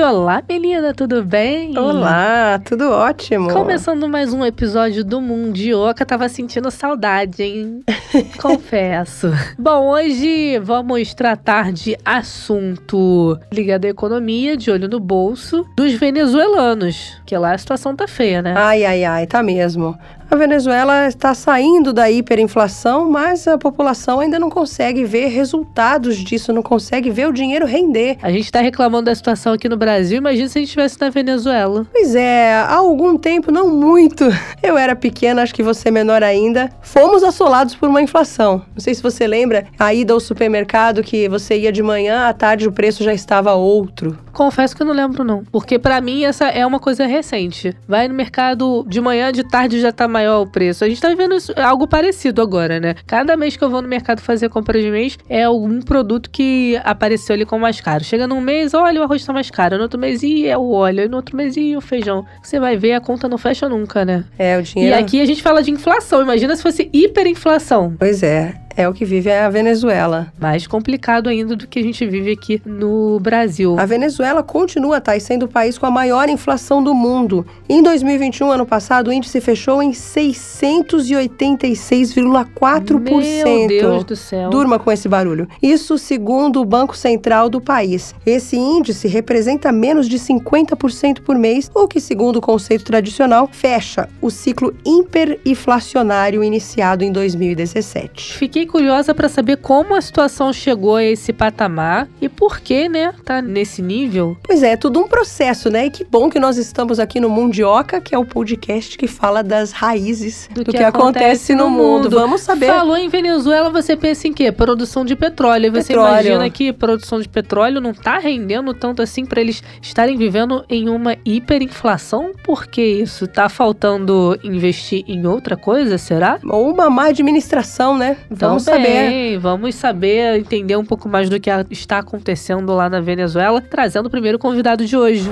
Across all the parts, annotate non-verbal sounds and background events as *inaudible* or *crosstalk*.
Olá, menina, tudo bem? Olá, tudo ótimo. Começando mais um episódio do Mundioca, tava sentindo saudade, hein? *laughs* Confesso. Bom, hoje vamos tratar de assunto ligado à economia, de olho no bolso, dos venezuelanos, que lá a situação tá feia, né? Ai, ai, ai, tá mesmo. A Venezuela está saindo da hiperinflação, mas a população ainda não consegue ver resultados disso, não consegue ver o dinheiro render. A gente está reclamando da situação aqui no Brasil, imagina se a gente estivesse na Venezuela. Pois é, há algum tempo, não muito, *laughs* eu era pequena, acho que você menor ainda, fomos assolados por uma inflação. Não sei se você lembra a ida ao supermercado que você ia de manhã, à tarde o preço já estava outro. Confesso que eu não lembro não, porque para mim essa é uma coisa recente. Vai no mercado de manhã, de tarde já tá maior o preço. A gente tá vendo isso, algo parecido agora, né? Cada mês que eu vou no mercado fazer compra de mês, é algum produto que apareceu ali como mais caro. Chega num mês, olha, o arroz tá mais caro. No outro mês, e é o óleo. E no outro mês, e o feijão. Você vai ver, a conta não fecha nunca, né? É, o dinheiro... E aqui a gente fala de inflação. Imagina se fosse hiperinflação. Pois é é o que vive a Venezuela. Mais complicado ainda do que a gente vive aqui no Brasil. A Venezuela continua, tá, sendo o país com a maior inflação do mundo. Em 2021, ano passado, o índice fechou em 686,4%. Meu Deus do céu. Durma com esse barulho. Isso segundo o Banco Central do país. Esse índice representa menos de 50% por mês, o que, segundo o conceito tradicional, fecha o ciclo hiperinflacionário iniciado em 2017. Fiquei fiquei curiosa para saber como a situação chegou a esse patamar e por que, né, tá nesse nível. Pois é, é tudo um processo, né? E que bom que nós estamos aqui no Mundioca, que é o podcast que fala das raízes do, do que, que, acontece, acontece no, mundo. mundo. Vamos saber. Falou em Venezuela, você pensa em quê? Produção de petróleo. E você petróleo. imagina que produção de petróleo não tá rendendo tanto assim para eles estarem vivendo em uma hiperinflação? Por que isso? Tá faltando investir em outra coisa, será? Ou uma má administração, né? Então, vamos saber. Vamos saber, entender um pouco mais do que está acontecendo lá na Venezuela, trazendo o primeiro convidado de hoje.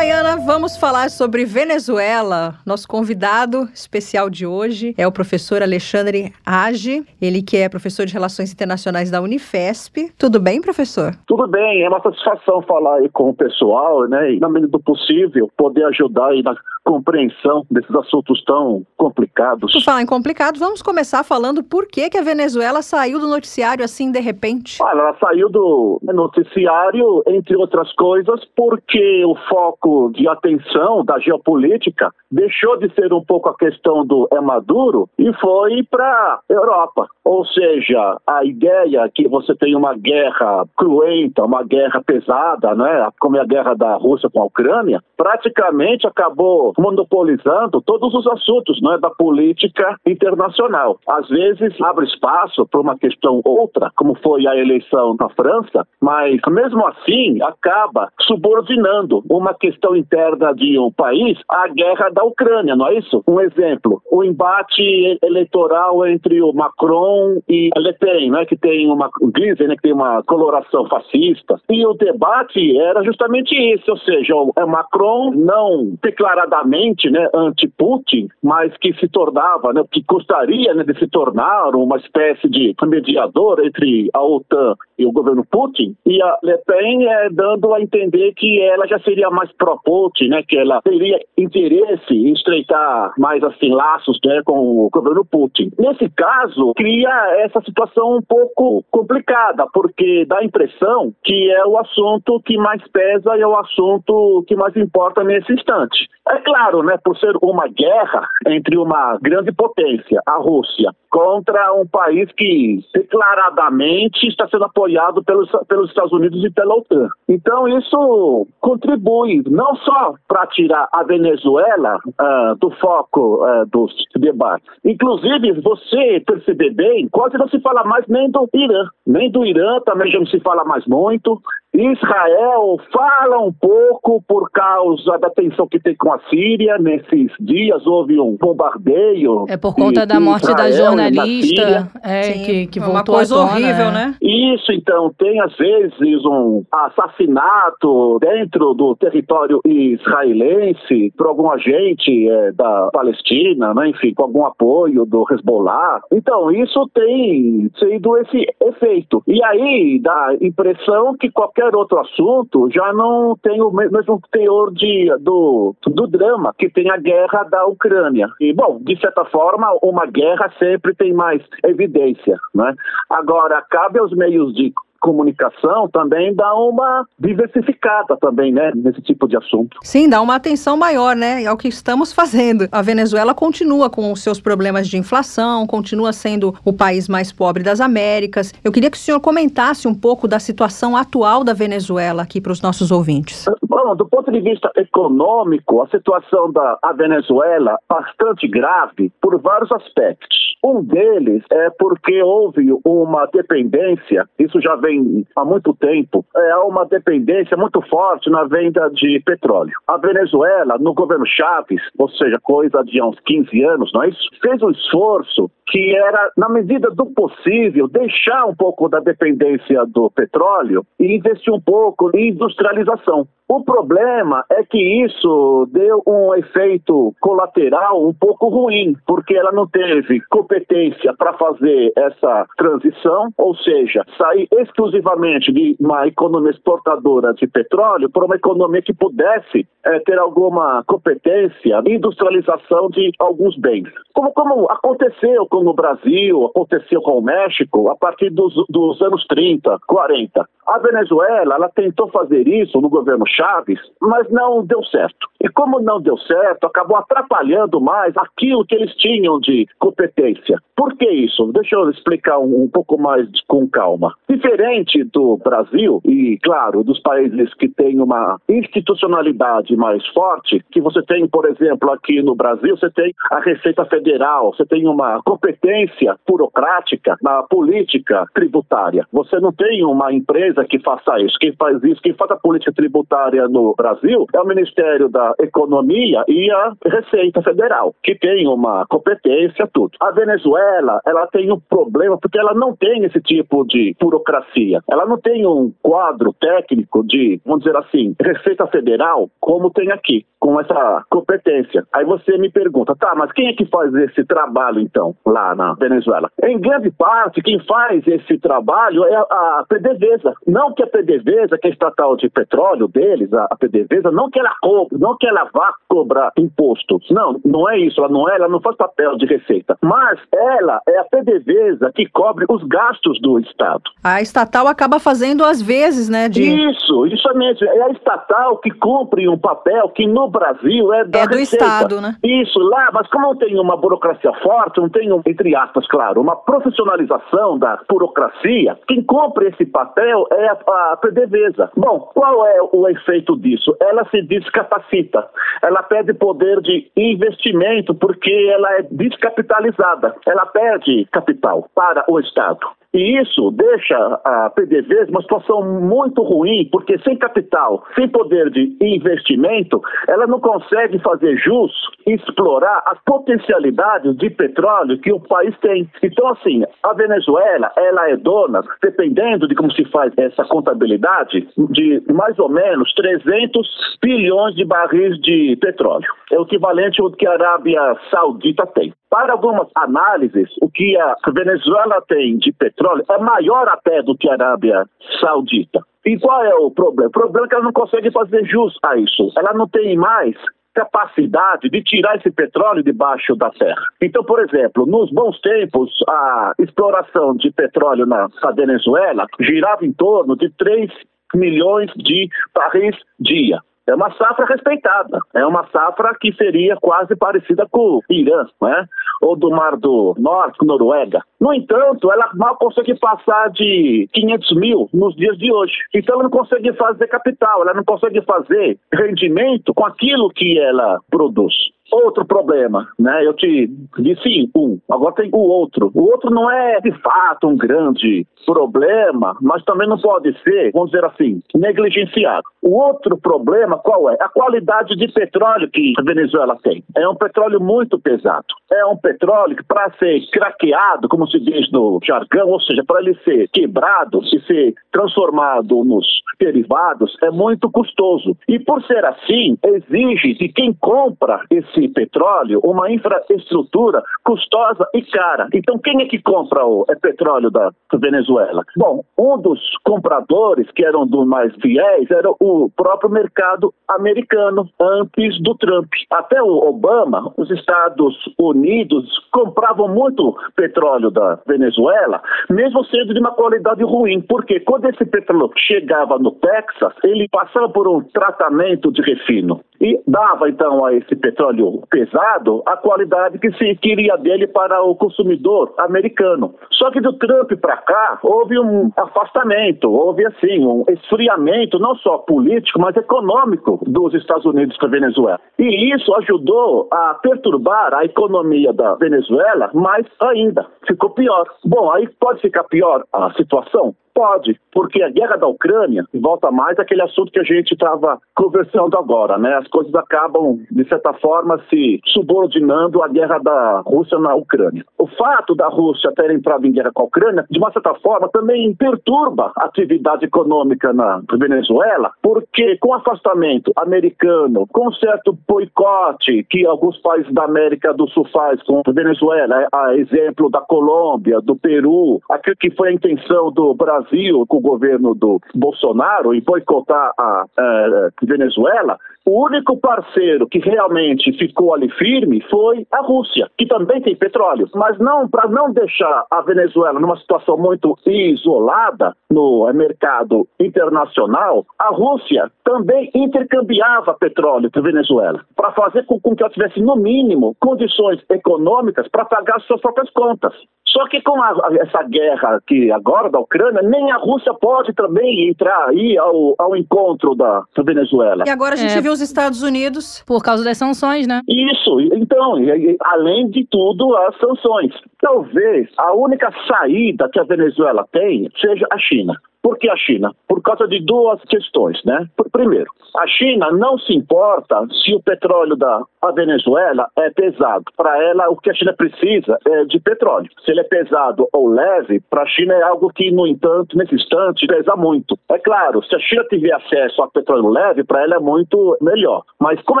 Tayana, vamos falar sobre Venezuela. Nosso convidado especial de hoje é o professor Alexandre Age, ele que é professor de Relações Internacionais da Unifesp. Tudo bem, professor? Tudo bem, é uma satisfação falar aí com o pessoal, né, e na medida do possível poder ajudar aí na compreensão desses assuntos tão complicados. Por falar em complicado, vamos começar falando por que, que a Venezuela saiu do noticiário assim de repente. Olha, ela saiu do noticiário, entre outras coisas, porque o foco de atenção da geopolítica deixou de ser um pouco a questão do é Maduro e foi para Europa. Ou seja, a ideia que você tem uma guerra cruenta, uma guerra pesada, né, como é a guerra da Rússia com a Ucrânia, praticamente acabou monopolizando todos os assuntos né, da política internacional. Às vezes abre espaço para uma questão outra, como foi a eleição na França, mas mesmo assim acaba subordinando uma questão interna de um país à guerra da Ucrânia, não é isso? Um exemplo, o embate eleitoral entre o Macron e Le Pen, né, que tem uma dizem né, que tem uma coloração fascista. E o debate era justamente isso, ou seja, o Macron não declaradamente né, anti-Putin, mas que se tornava, né, que gostaria né, de se tornar uma espécie de mediador entre a OTAN e o governo Putin, e a Le Pen é dando a entender que ela já seria mais pró-Putin, né, que ela teria interesse em estreitar mais assim laços né, com o governo Putin. Nesse caso, cria essa situação um pouco complicada, porque dá a impressão que é o assunto que mais pesa e é o assunto que mais importa nesse instante. É claro, né, por ser uma guerra entre uma grande potência, a Rússia, contra um país que declaradamente está sendo apoiado pelos, pelos Estados Unidos e pela OTAN. Então, isso contribui não só para tirar a Venezuela uh, do foco uh, dos debates. Inclusive, você perceber bem, quase não se fala mais nem do Irã. Nem do Irã também já não se fala mais muito. Israel fala um pouco por causa da tensão que tem com a Síria. Nesses dias houve um bombardeio. É por conta da morte Israel, da jornalista é, Sim, que, que voltou uma coisa horrível, né? Isso, então, tem às vezes um assassinato dentro do território israelense por algum agente é, da Palestina, né? enfim, com algum apoio do Hezbollah. Então, isso tem sido esse efeito. E aí dá impressão que qualquer outro assunto já não tem o mesmo teor de, do, do drama que tem a guerra da Ucrânia. E, bom, de certa forma, uma guerra sempre tem mais evidência. Né? Agora, cabe aos meios de comunicação também dá uma diversificada também, né, nesse tipo de assunto. Sim, dá uma atenção maior, né, é o que estamos *laughs* fazendo. A Venezuela continua com os seus problemas de inflação, continua sendo o país mais pobre das Américas. Eu queria que o senhor comentasse um pouco da situação atual da Venezuela aqui para os nossos ouvintes. Bom, do ponto de vista econômico, a situação da Venezuela é bastante grave por vários aspectos. Um deles é porque houve uma dependência, isso já vem há muito tempo, é uma dependência muito forte na venda de petróleo. A Venezuela, no governo Chaves, ou seja, coisa de uns 15 anos, não é isso? Fez um esforço que era, na medida do possível, deixar um pouco da dependência do petróleo e investir um pouco em industrialização. O problema é que isso deu um efeito colateral um pouco ruim, porque ela não teve competência para fazer essa transição, ou seja, sair exclusivamente de uma economia exportadora de petróleo para uma economia que pudesse é, ter alguma competência em industrialização de alguns bens. Como, como aconteceu com o Brasil, aconteceu com o México a partir dos, dos anos 30, 40. A Venezuela, ela tentou fazer isso no governo Chaves, mas não deu certo. E como não deu certo, acabou atrapalhando mais aquilo que eles tinham de competência. Por que isso? Deixa eu explicar um, um pouco mais com calma. Diferente do Brasil e, claro, dos países que têm uma institucionalidade mais forte, que você tem, por exemplo, aqui no Brasil, você tem a Receita Federal, você tem uma competência burocrática na política tributária. Você não tem uma empresa que faça isso. Quem faz isso, quem faz a política tributária no Brasil é o Ministério da Economia e a Receita Federal, que tem uma competência, tudo. A Venezuela, ela tem um problema porque ela não tem esse tipo de burocracia. Ela não tem um quadro técnico de, vamos dizer assim, Receita Federal como tem aqui, com essa competência. Aí você me pergunta, tá, mas quem é que faz esse trabalho então, lá na Venezuela? Em grande parte, quem faz esse trabalho é a PDVSA. Não que a PDVSA, que é a estatal de petróleo deles, a PDVSA, não que ela cobre, não que ela vá cobrar impostos. Não, não é isso. Ela não é, ela não faz papel de receita. Mas ela é a PDVSA que cobre os gastos do Estado. A estatal acaba fazendo às vezes, né? De... Isso, justamente. É a estatal que cumpre um papel que no Brasil é da É do receita. Estado, né? Isso, lá, mas como não tem uma burocracia forte, não tem, entre aspas, claro, uma profissionalização da burocracia, quem cumpre esse papel é a, a PDVSA. Bom, qual é o efeito disso? Ela se descapacita. Ela perde poder de investimento porque ela é descapitalizada. Ela perde capital para o Estado. E isso deixa a PDVSA numa situação muito ruim, porque sem capital, sem poder de investimento, ela não consegue fazer jus explorar as potencialidades de petróleo que o país tem. Então, assim, a Venezuela, ela é dona, dependendo de como se faz essa contabilidade, de mais ou menos 300 bilhões de barris de petróleo. É o equivalente ao que a Arábia Saudita tem. Para algumas análises, o que a Venezuela tem de petróleo é maior até do que a Arábia Saudita. E qual é o problema? O problema é que ela não consegue fazer jus a isso. Ela não tem mais capacidade de tirar esse petróleo debaixo da terra. Então, por exemplo, nos bons tempos, a exploração de petróleo na Venezuela girava em torno de 3 milhões de barris dia. É uma safra respeitada. É uma safra que seria quase parecida com o Irã, né? ou do Mar do Norte, Noruega. No entanto, ela mal consegue passar de 500 mil nos dias de hoje. Então, ela não consegue fazer capital, ela não consegue fazer rendimento com aquilo que ela produz. Outro problema, né? Eu te disse um, agora tem o outro. O outro não é de fato um grande problema, mas também não pode ser, vamos dizer assim, negligenciado. O outro problema qual é? A qualidade de petróleo que a Venezuela tem. É um petróleo muito pesado. É um petróleo que, para ser craqueado, como se diz no jargão, ou seja, para ele ser quebrado e ser transformado nos derivados, é muito custoso. E por ser assim, exige de quem compra esse petróleo uma infraestrutura custosa e cara. Então, quem é que compra o é petróleo da Venezuela? Bom, um dos compradores, que eram dos mais fiéis, era o próprio mercado americano antes do Trump. Até o Obama, os Estados Unidos compravam muito petróleo da Venezuela, mesmo sendo de uma qualidade ruim, porque quando esse petróleo chegava no Texas, ele passava por um tratamento de refino e dava então a esse petróleo pesado a qualidade que se queria dele para o consumidor americano. Só que do Trump para cá houve um afastamento, houve assim um esfriamento não só político, mas econômico dos Estados Unidos com a Venezuela. E isso ajudou a perturbar a economia da Venezuela mais ainda. Ficou pior. Bom, aí pode ficar pior a situação? Pode, porque a guerra da Ucrânia volta mais àquele assunto que a gente estava conversando agora, né? As coisas acabam, de certa forma, se subordinando à guerra da Rússia na Ucrânia. O fato da Rússia ter entrado em guerra com a Ucrânia, de uma certa forma, também perturba a atividade econômica na Venezuela, porque com o afastamento americano, com certo boicote que alguns países da América do Sul faz com a Venezuela, a exemplo da Colômbia, do Peru, aquilo que foi a intenção do Brasil Brasil, com o governo do Bolsonaro, em boicotar a, a Venezuela, o único parceiro que realmente ficou ali firme foi a Rússia, que também tem petróleo. Mas não para não deixar a Venezuela numa situação muito isolada no mercado internacional, a Rússia também intercambiava petróleo com a Venezuela, para fazer com que ela tivesse, no mínimo, condições econômicas para pagar suas próprias contas. Só que com a, essa guerra que agora da Ucrânia, nem a Rússia pode também entrar aí ao, ao encontro da, da Venezuela. E agora a gente é. viu os Estados Unidos. Por causa das sanções, né? Isso, então, além de tudo, as sanções. Talvez a única saída que a Venezuela tem seja a China. Por que a China? Por causa de duas questões, né? Primeiro, a China não se importa se o petróleo da Venezuela é pesado. Para ela, o que a China precisa é de petróleo. Se ele é pesado ou leve, para a China é algo que, no entanto, nesse instante, pesa muito. É claro, se a China tiver acesso a petróleo leve, para ela é muito melhor. Mas como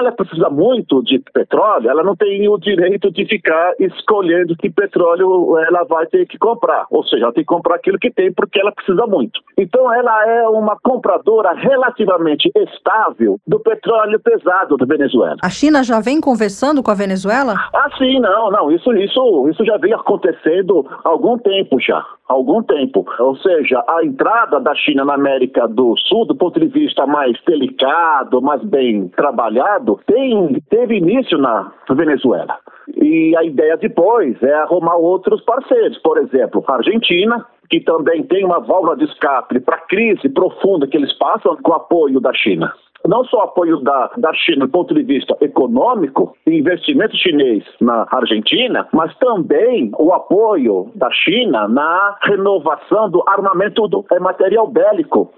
ela precisa muito de petróleo, ela não tem o direito de ficar escolhendo que petróleo ela vai ter que comprar. Ou seja, ela tem que comprar aquilo que tem porque ela precisa muito. Então, ela é uma compradora relativamente estável do petróleo pesado da Venezuela. A China já vem conversando com a Venezuela? Ah, sim, não, não. Isso, isso, isso já vem acontecendo há algum tempo já. Algum tempo. Ou seja, a entrada da China na América do Sul, do ponto de vista mais delicado, mais bem trabalhado, tem, teve início na Venezuela. E a ideia depois é arrumar outros parceiros, por exemplo, a Argentina, que também tem uma válvula de escape para a crise profunda que eles passam com o apoio da China não só apoio da, da China do ponto de vista econômico, investimento chinês na Argentina, mas também o apoio da China na renovação do armamento do é, material bélico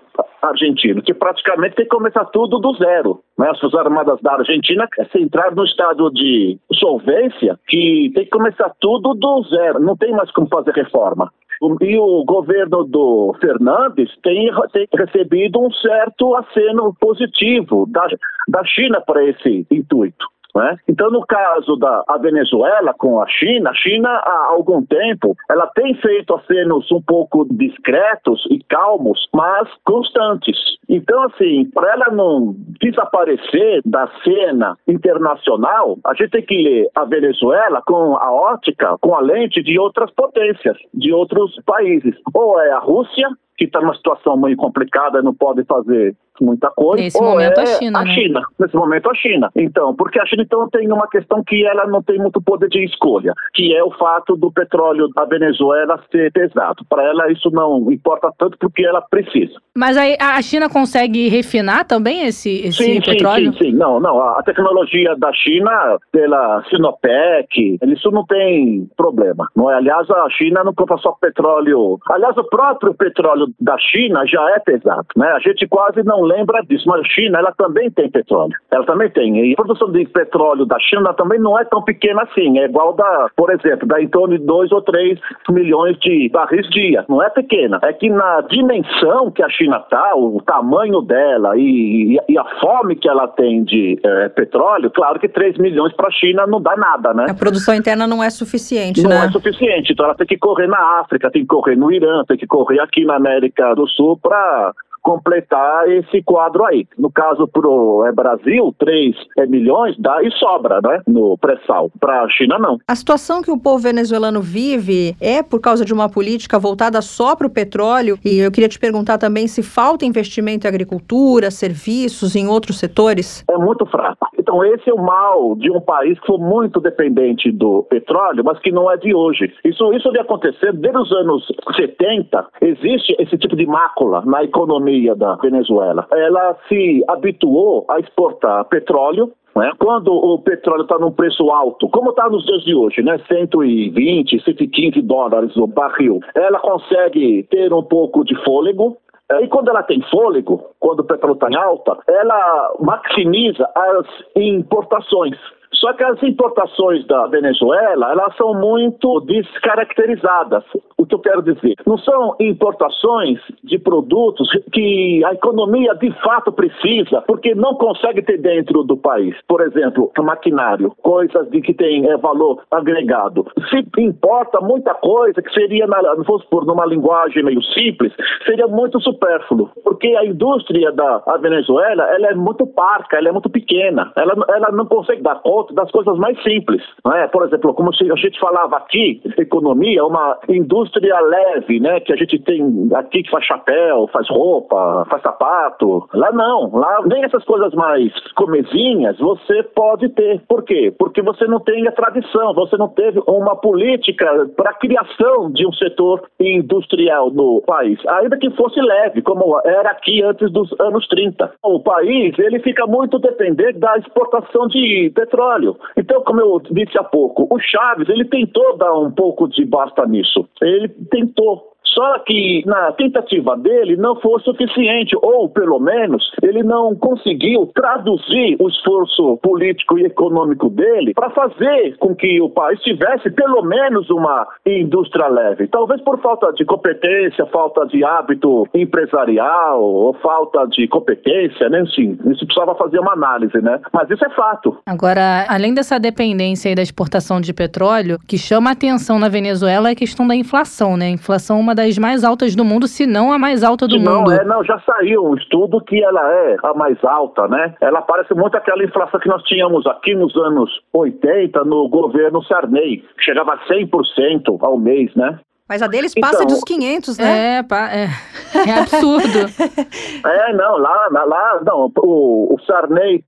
argentino, que praticamente tem que começar tudo do zero. Né? As Armadas da Argentina se entrar no estado de solvência que tem que começar tudo do zero, não tem mais como fazer reforma. E o governo do Fernandes tem, tem recebido um certo aceno positivo da, da China para esse intuito. Né? Então, no caso da Venezuela com a China, a China há algum tempo ela tem feito acenos um pouco discretos e calmos, mas constantes. Então, assim, para ela não desaparecer da cena internacional, a gente tem que ler a Venezuela com a ótica, com a lente de outras potências, de outros países. Ou é a Rússia, que está numa situação muito complicada, não pode fazer muita coisa. Nesse momento é a China, a né? China. Nesse momento a China. Então, porque a China então tem uma questão que ela não tem muito poder de escolha, que é o fato do petróleo da Venezuela ser pesado. Para ela isso não importa tanto porque ela precisa. Mas aí a China consegue refinar também esse, esse sim, petróleo? Sim, sim, não, não. A tecnologia da China, pela Sinopec, isso não tem problema. Não é? Aliás, a China não compra só petróleo. Aliás, o próprio petróleo da China já é pesado. Né? A gente quase não lembra disso, mas a China ela também tem petróleo. Ela também tem. E a produção de petróleo da China também não é tão pequena assim. É igual da, por exemplo, da em torno de 2 ou 3 milhões de barris dia. Não é pequena. É que na dimensão que a China está, o tamanho dela e, e, a fome que ela tem de é, petróleo, claro que 3 milhões para a China não dá nada, né? A produção interna não é suficiente, não né? Não é suficiente. Então ela tem que correr na África, tem que correr no Irã, tem que correr aqui na América do Sul para completar esse quadro aí. No caso pro é, Brasil, 3 é, milhões dá e sobra, né? No pré-sal. Para a China, não. A situação que o povo venezuelano vive é por causa de uma política voltada só para o petróleo. E eu queria te perguntar também se falta investimento em agricultura, serviços, em outros setores. É muito fraco. Então, esse é o mal de um país que foi muito dependente do petróleo, mas que não é de hoje. Isso, isso vem acontecendo desde os anos 70. Existe esse tipo de mácula na economia economia da Venezuela. Ela se habituou a exportar petróleo né? Quando o petróleo está num preço alto, como está nos dias de hoje, né? 120, 115 dólares o barril, ela consegue ter um pouco de fôlego. E quando ela tem fôlego, quando o petróleo está em alta, ela maximiza as importações. Só que as importações da Venezuela, elas são muito descaracterizadas. O que eu quero dizer? Não são importações de produtos que a economia de fato precisa, porque não consegue ter dentro do país. Por exemplo, maquinário, coisas de que tem é, valor agregado. Se importa muita coisa que seria, na, vamos supor, numa linguagem meio simples, seria muito supérfluo, porque a indústria da Venezuela, ela é muito parca, ela é muito pequena, ela, ela não consegue dar conta das coisas mais simples. Não é? Por exemplo, como a gente falava aqui, economia, uma indústria leve, né? Que a gente tem aqui que faz chapéu, faz roupa, faz sapato. Lá não. Lá nem essas coisas mais comezinhas você pode ter. Por quê? Porque você não tem a tradição, você não teve uma política para a criação de um setor industrial no país, ainda que fosse leve, como era aqui antes dos anos 30. O país ele fica muito dependente da exportação de petróleo petróleo. Então, como eu disse há pouco, o Chaves ele tentou dar um pouco de basta nisso. Ele tentou. Só que na tentativa dele não foi suficiente, ou pelo menos ele não conseguiu traduzir o esforço político e econômico dele para fazer com que o país tivesse pelo menos uma indústria leve. Talvez por falta de competência, falta de hábito empresarial ou falta de competência, né? Sim, isso precisava fazer uma análise, né? Mas isso é fato. Agora, além dessa dependência da exportação de petróleo, que chama atenção na Venezuela é a questão da inflação, né? A inflação é uma das mais altas do mundo, se não a mais alta do não, mundo. É, não, já saiu um estudo que ela é a mais alta, né? Ela parece muito aquela inflação que nós tínhamos aqui nos anos 80 no governo Sarney, que chegava a 100% ao mês, né? Mas a deles passa então, dos 500, né? É, é, é absurdo. *laughs* é, não, lá, lá não, o, o Sarney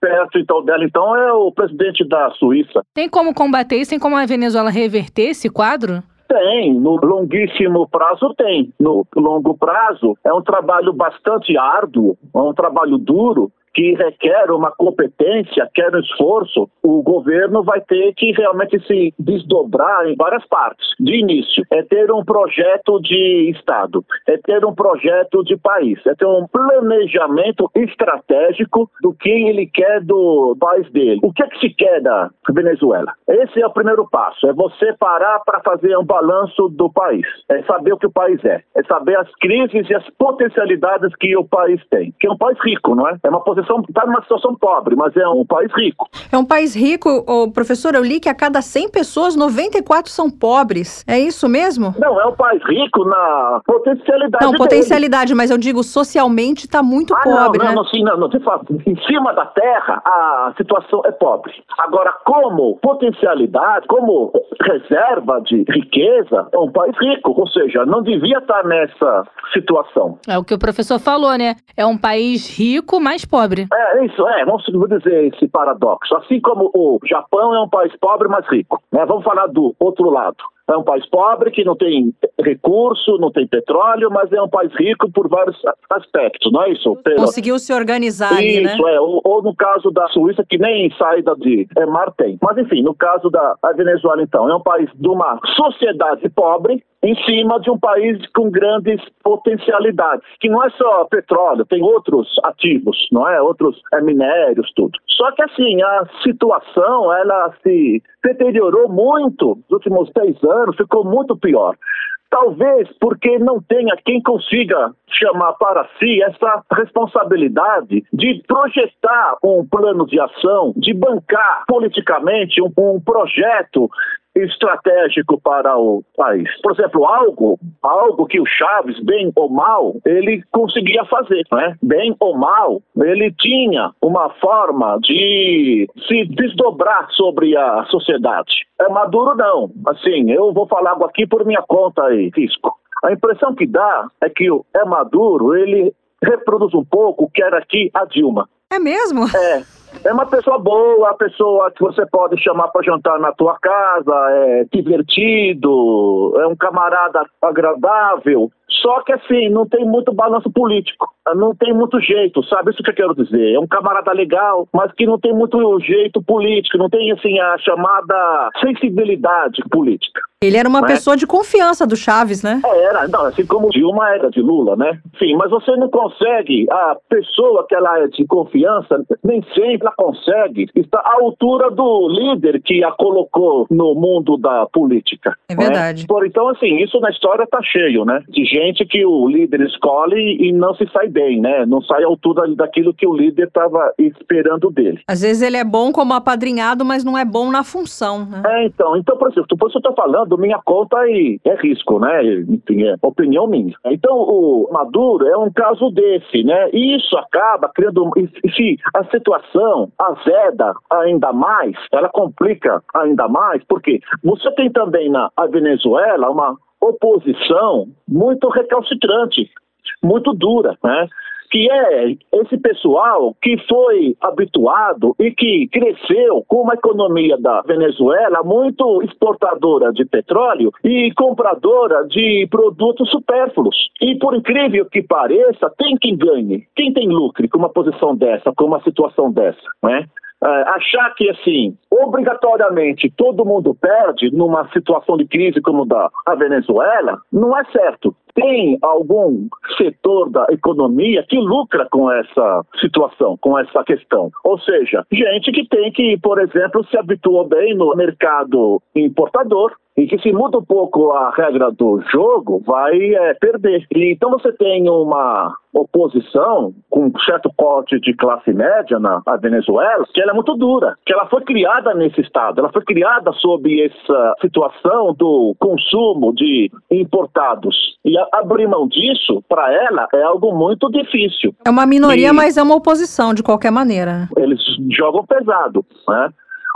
perto então dela, então, é o presidente da Suíça. Tem como combater isso? Tem como a Venezuela reverter esse quadro? Tem, no longuíssimo prazo tem. No longo prazo é um trabalho bastante árduo, é um trabalho duro, que requer uma competência, quer um esforço, o governo vai ter que realmente se desdobrar em várias partes. De início, é ter um projeto de Estado, é ter um projeto de país, é ter um planejamento estratégico do que ele quer do país dele. O que é que se quer da Venezuela? Esse é o primeiro passo, é você parar para fazer um balanço do país, é saber o que o país é, é saber as crises e as potencialidades que o país tem, que é um país rico, não é? É uma está numa situação pobre, mas é um país rico. É um país rico, oh, professor, eu li que a cada 100 pessoas, 94 são pobres. É isso mesmo? Não, é um país rico na potencialidade Não, potencialidade, dele. mas eu digo socialmente está muito ah, pobre, não, né? Não, sim, não, não, em cima da terra a situação é pobre. Agora, como potencialidade, como reserva de riqueza, é um país rico, ou seja, não devia estar nessa situação. É o que o professor falou, né? É um país rico, mas pobre pobre. É, isso, é, vamos dizer esse paradoxo. Assim como o Japão é um país pobre, mas rico. Né? Vamos falar do outro lado. É um país pobre que não tem recurso, não tem petróleo, mas é um país rico por vários aspectos, não é isso? Conseguiu se organizar ali, né? Isso, é. Ou, ou, no caso da Suíça, que nem saída de é, mar tem. Mas enfim, no caso da Venezuela, então, é um país de uma sociedade pobre, em cima de um país com grandes potencialidades, que não é só petróleo, tem outros ativos, não é? Outros é, minérios, tudo. Só que assim, a situação, ela se deteriorou muito nos últimos três anos, ficou muito pior. Talvez porque não tenha quem consiga chamar para si essa responsabilidade de projetar um plano de ação, de bancar politicamente um, um projeto estratégico para o país. Por exemplo, algo, algo que o Chaves, bem ou mal, ele conseguia fazer, né? Bem ou mal, ele tinha uma forma de se desdobrar sobre a sociedade. É Maduro não. Assim, eu vou falar algo aqui por minha conta aí, fisco. A impressão que dá é que o é Maduro, ele reproduz um pouco o que era aqui a Dilma. É mesmo? É. É uma pessoa boa, a pessoa que você pode chamar para jantar na tua casa, é divertido, é um camarada agradável. Só que assim, não tem muito balanço político, não tem muito jeito, sabe? Isso que eu quero dizer. É um camarada legal, mas que não tem muito jeito político, não tem assim a chamada sensibilidade política. Ele era uma né? pessoa de confiança do Chaves, né? É, era, não, assim como Dilma era de Lula, né? Sim, mas você não consegue, a pessoa que ela é de confiança, nem sempre ela consegue estar à altura do líder que a colocou no mundo da política. É verdade. Né? Por, então, assim, isso na história tá cheio, né? De gente que o líder escolhe e não se sai bem, né? Não sai à altura daquilo que o líder estava esperando dele. Às vezes ele é bom como apadrinhado, mas não é bom na função, né? É, então, então, por exemplo, por isso eu tô falando minha conta e é risco, né? Enfim, é opinião minha. Então, o Maduro é um caso desse, né? E isso acaba criando. Se a situação azeda ainda mais, ela complica ainda mais, porque você tem também na Venezuela uma oposição muito recalcitrante, muito dura, né? que é esse pessoal que foi habituado e que cresceu com uma economia da Venezuela muito exportadora de petróleo e compradora de produtos supérfluos. E por incrível que pareça, tem quem ganhe, quem tem lucre com uma posição dessa, com uma situação dessa, né? É, achar que, assim, obrigatoriamente todo mundo perde numa situação de crise como da a Venezuela, não é certo. Tem algum setor da economia que lucra com essa situação, com essa questão. Ou seja, gente que tem que, por exemplo, se habituou bem no mercado importador, e que se muda um pouco a regra do jogo, vai é, perder. E, então você tem uma oposição com um certo corte de classe média na Venezuela, que ela é muito dura, que ela foi criada nesse estado, ela foi criada sob essa situação do consumo de importados. E abrir mão disso, para ela, é algo muito difícil. É uma minoria, e mas é uma oposição, de qualquer maneira. Eles jogam pesado, né?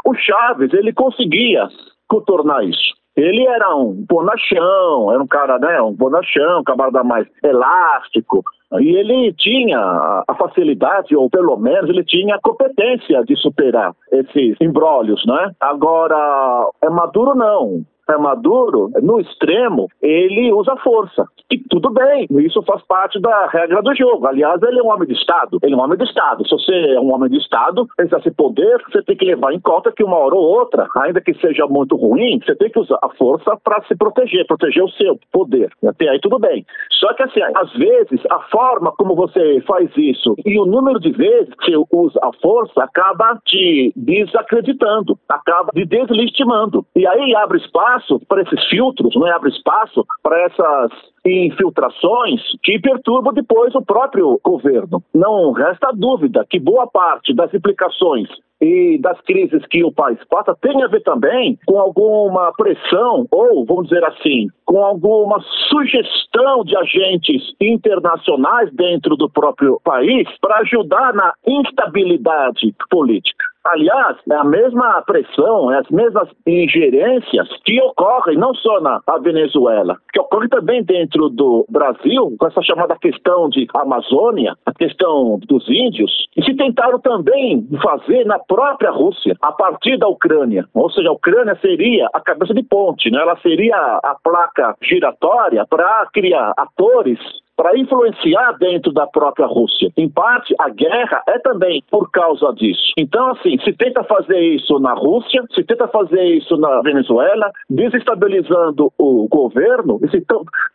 O Chaves, ele conseguia contornar isso. Ele era um bonachão, era um cara, né, um bonachão, camarada mais elástico, e ele tinha a facilidade, ou pelo menos ele tinha a competência de superar esses embrólios, né? Agora, é Maduro não maduro, no extremo, ele usa força. E tudo bem, isso faz parte da regra do jogo. Aliás, ele é um homem de Estado. Ele é um homem de Estado. Se você é um homem de Estado, exerce poder, você tem que levar em conta que uma hora ou outra, ainda que seja muito ruim, você tem que usar a força para se proteger, proteger o seu poder. Até aí tudo bem. Só que assim, às vezes, a forma como você faz isso e o número de vezes que você usa a força acaba te desacreditando, acaba te deslegitimando. E aí abre espaço espaço para esses filtros, não é? abre espaço para essas infiltrações que perturbam depois o próprio governo. Não resta dúvida que boa parte das implicações e das crises que o país passa tem a ver também com alguma pressão ou, vamos dizer assim, com alguma sugestão de agentes internacionais dentro do próprio país para ajudar na instabilidade política. Aliás, é a mesma pressão, é as mesmas ingerências que ocorrem não só na Venezuela, que ocorre também dentro do Brasil, com essa chamada questão de Amazônia, a questão dos índios, e se tentaram também fazer na própria Rússia, a partir da Ucrânia. Ou seja, a Ucrânia seria a cabeça de ponte, né? ela seria a placa giratória para criar atores para influenciar dentro da própria Rússia. Em parte, a guerra é também por causa disso. Então, assim, se tenta fazer isso na Rússia, se tenta fazer isso na Venezuela, desestabilizando o governo,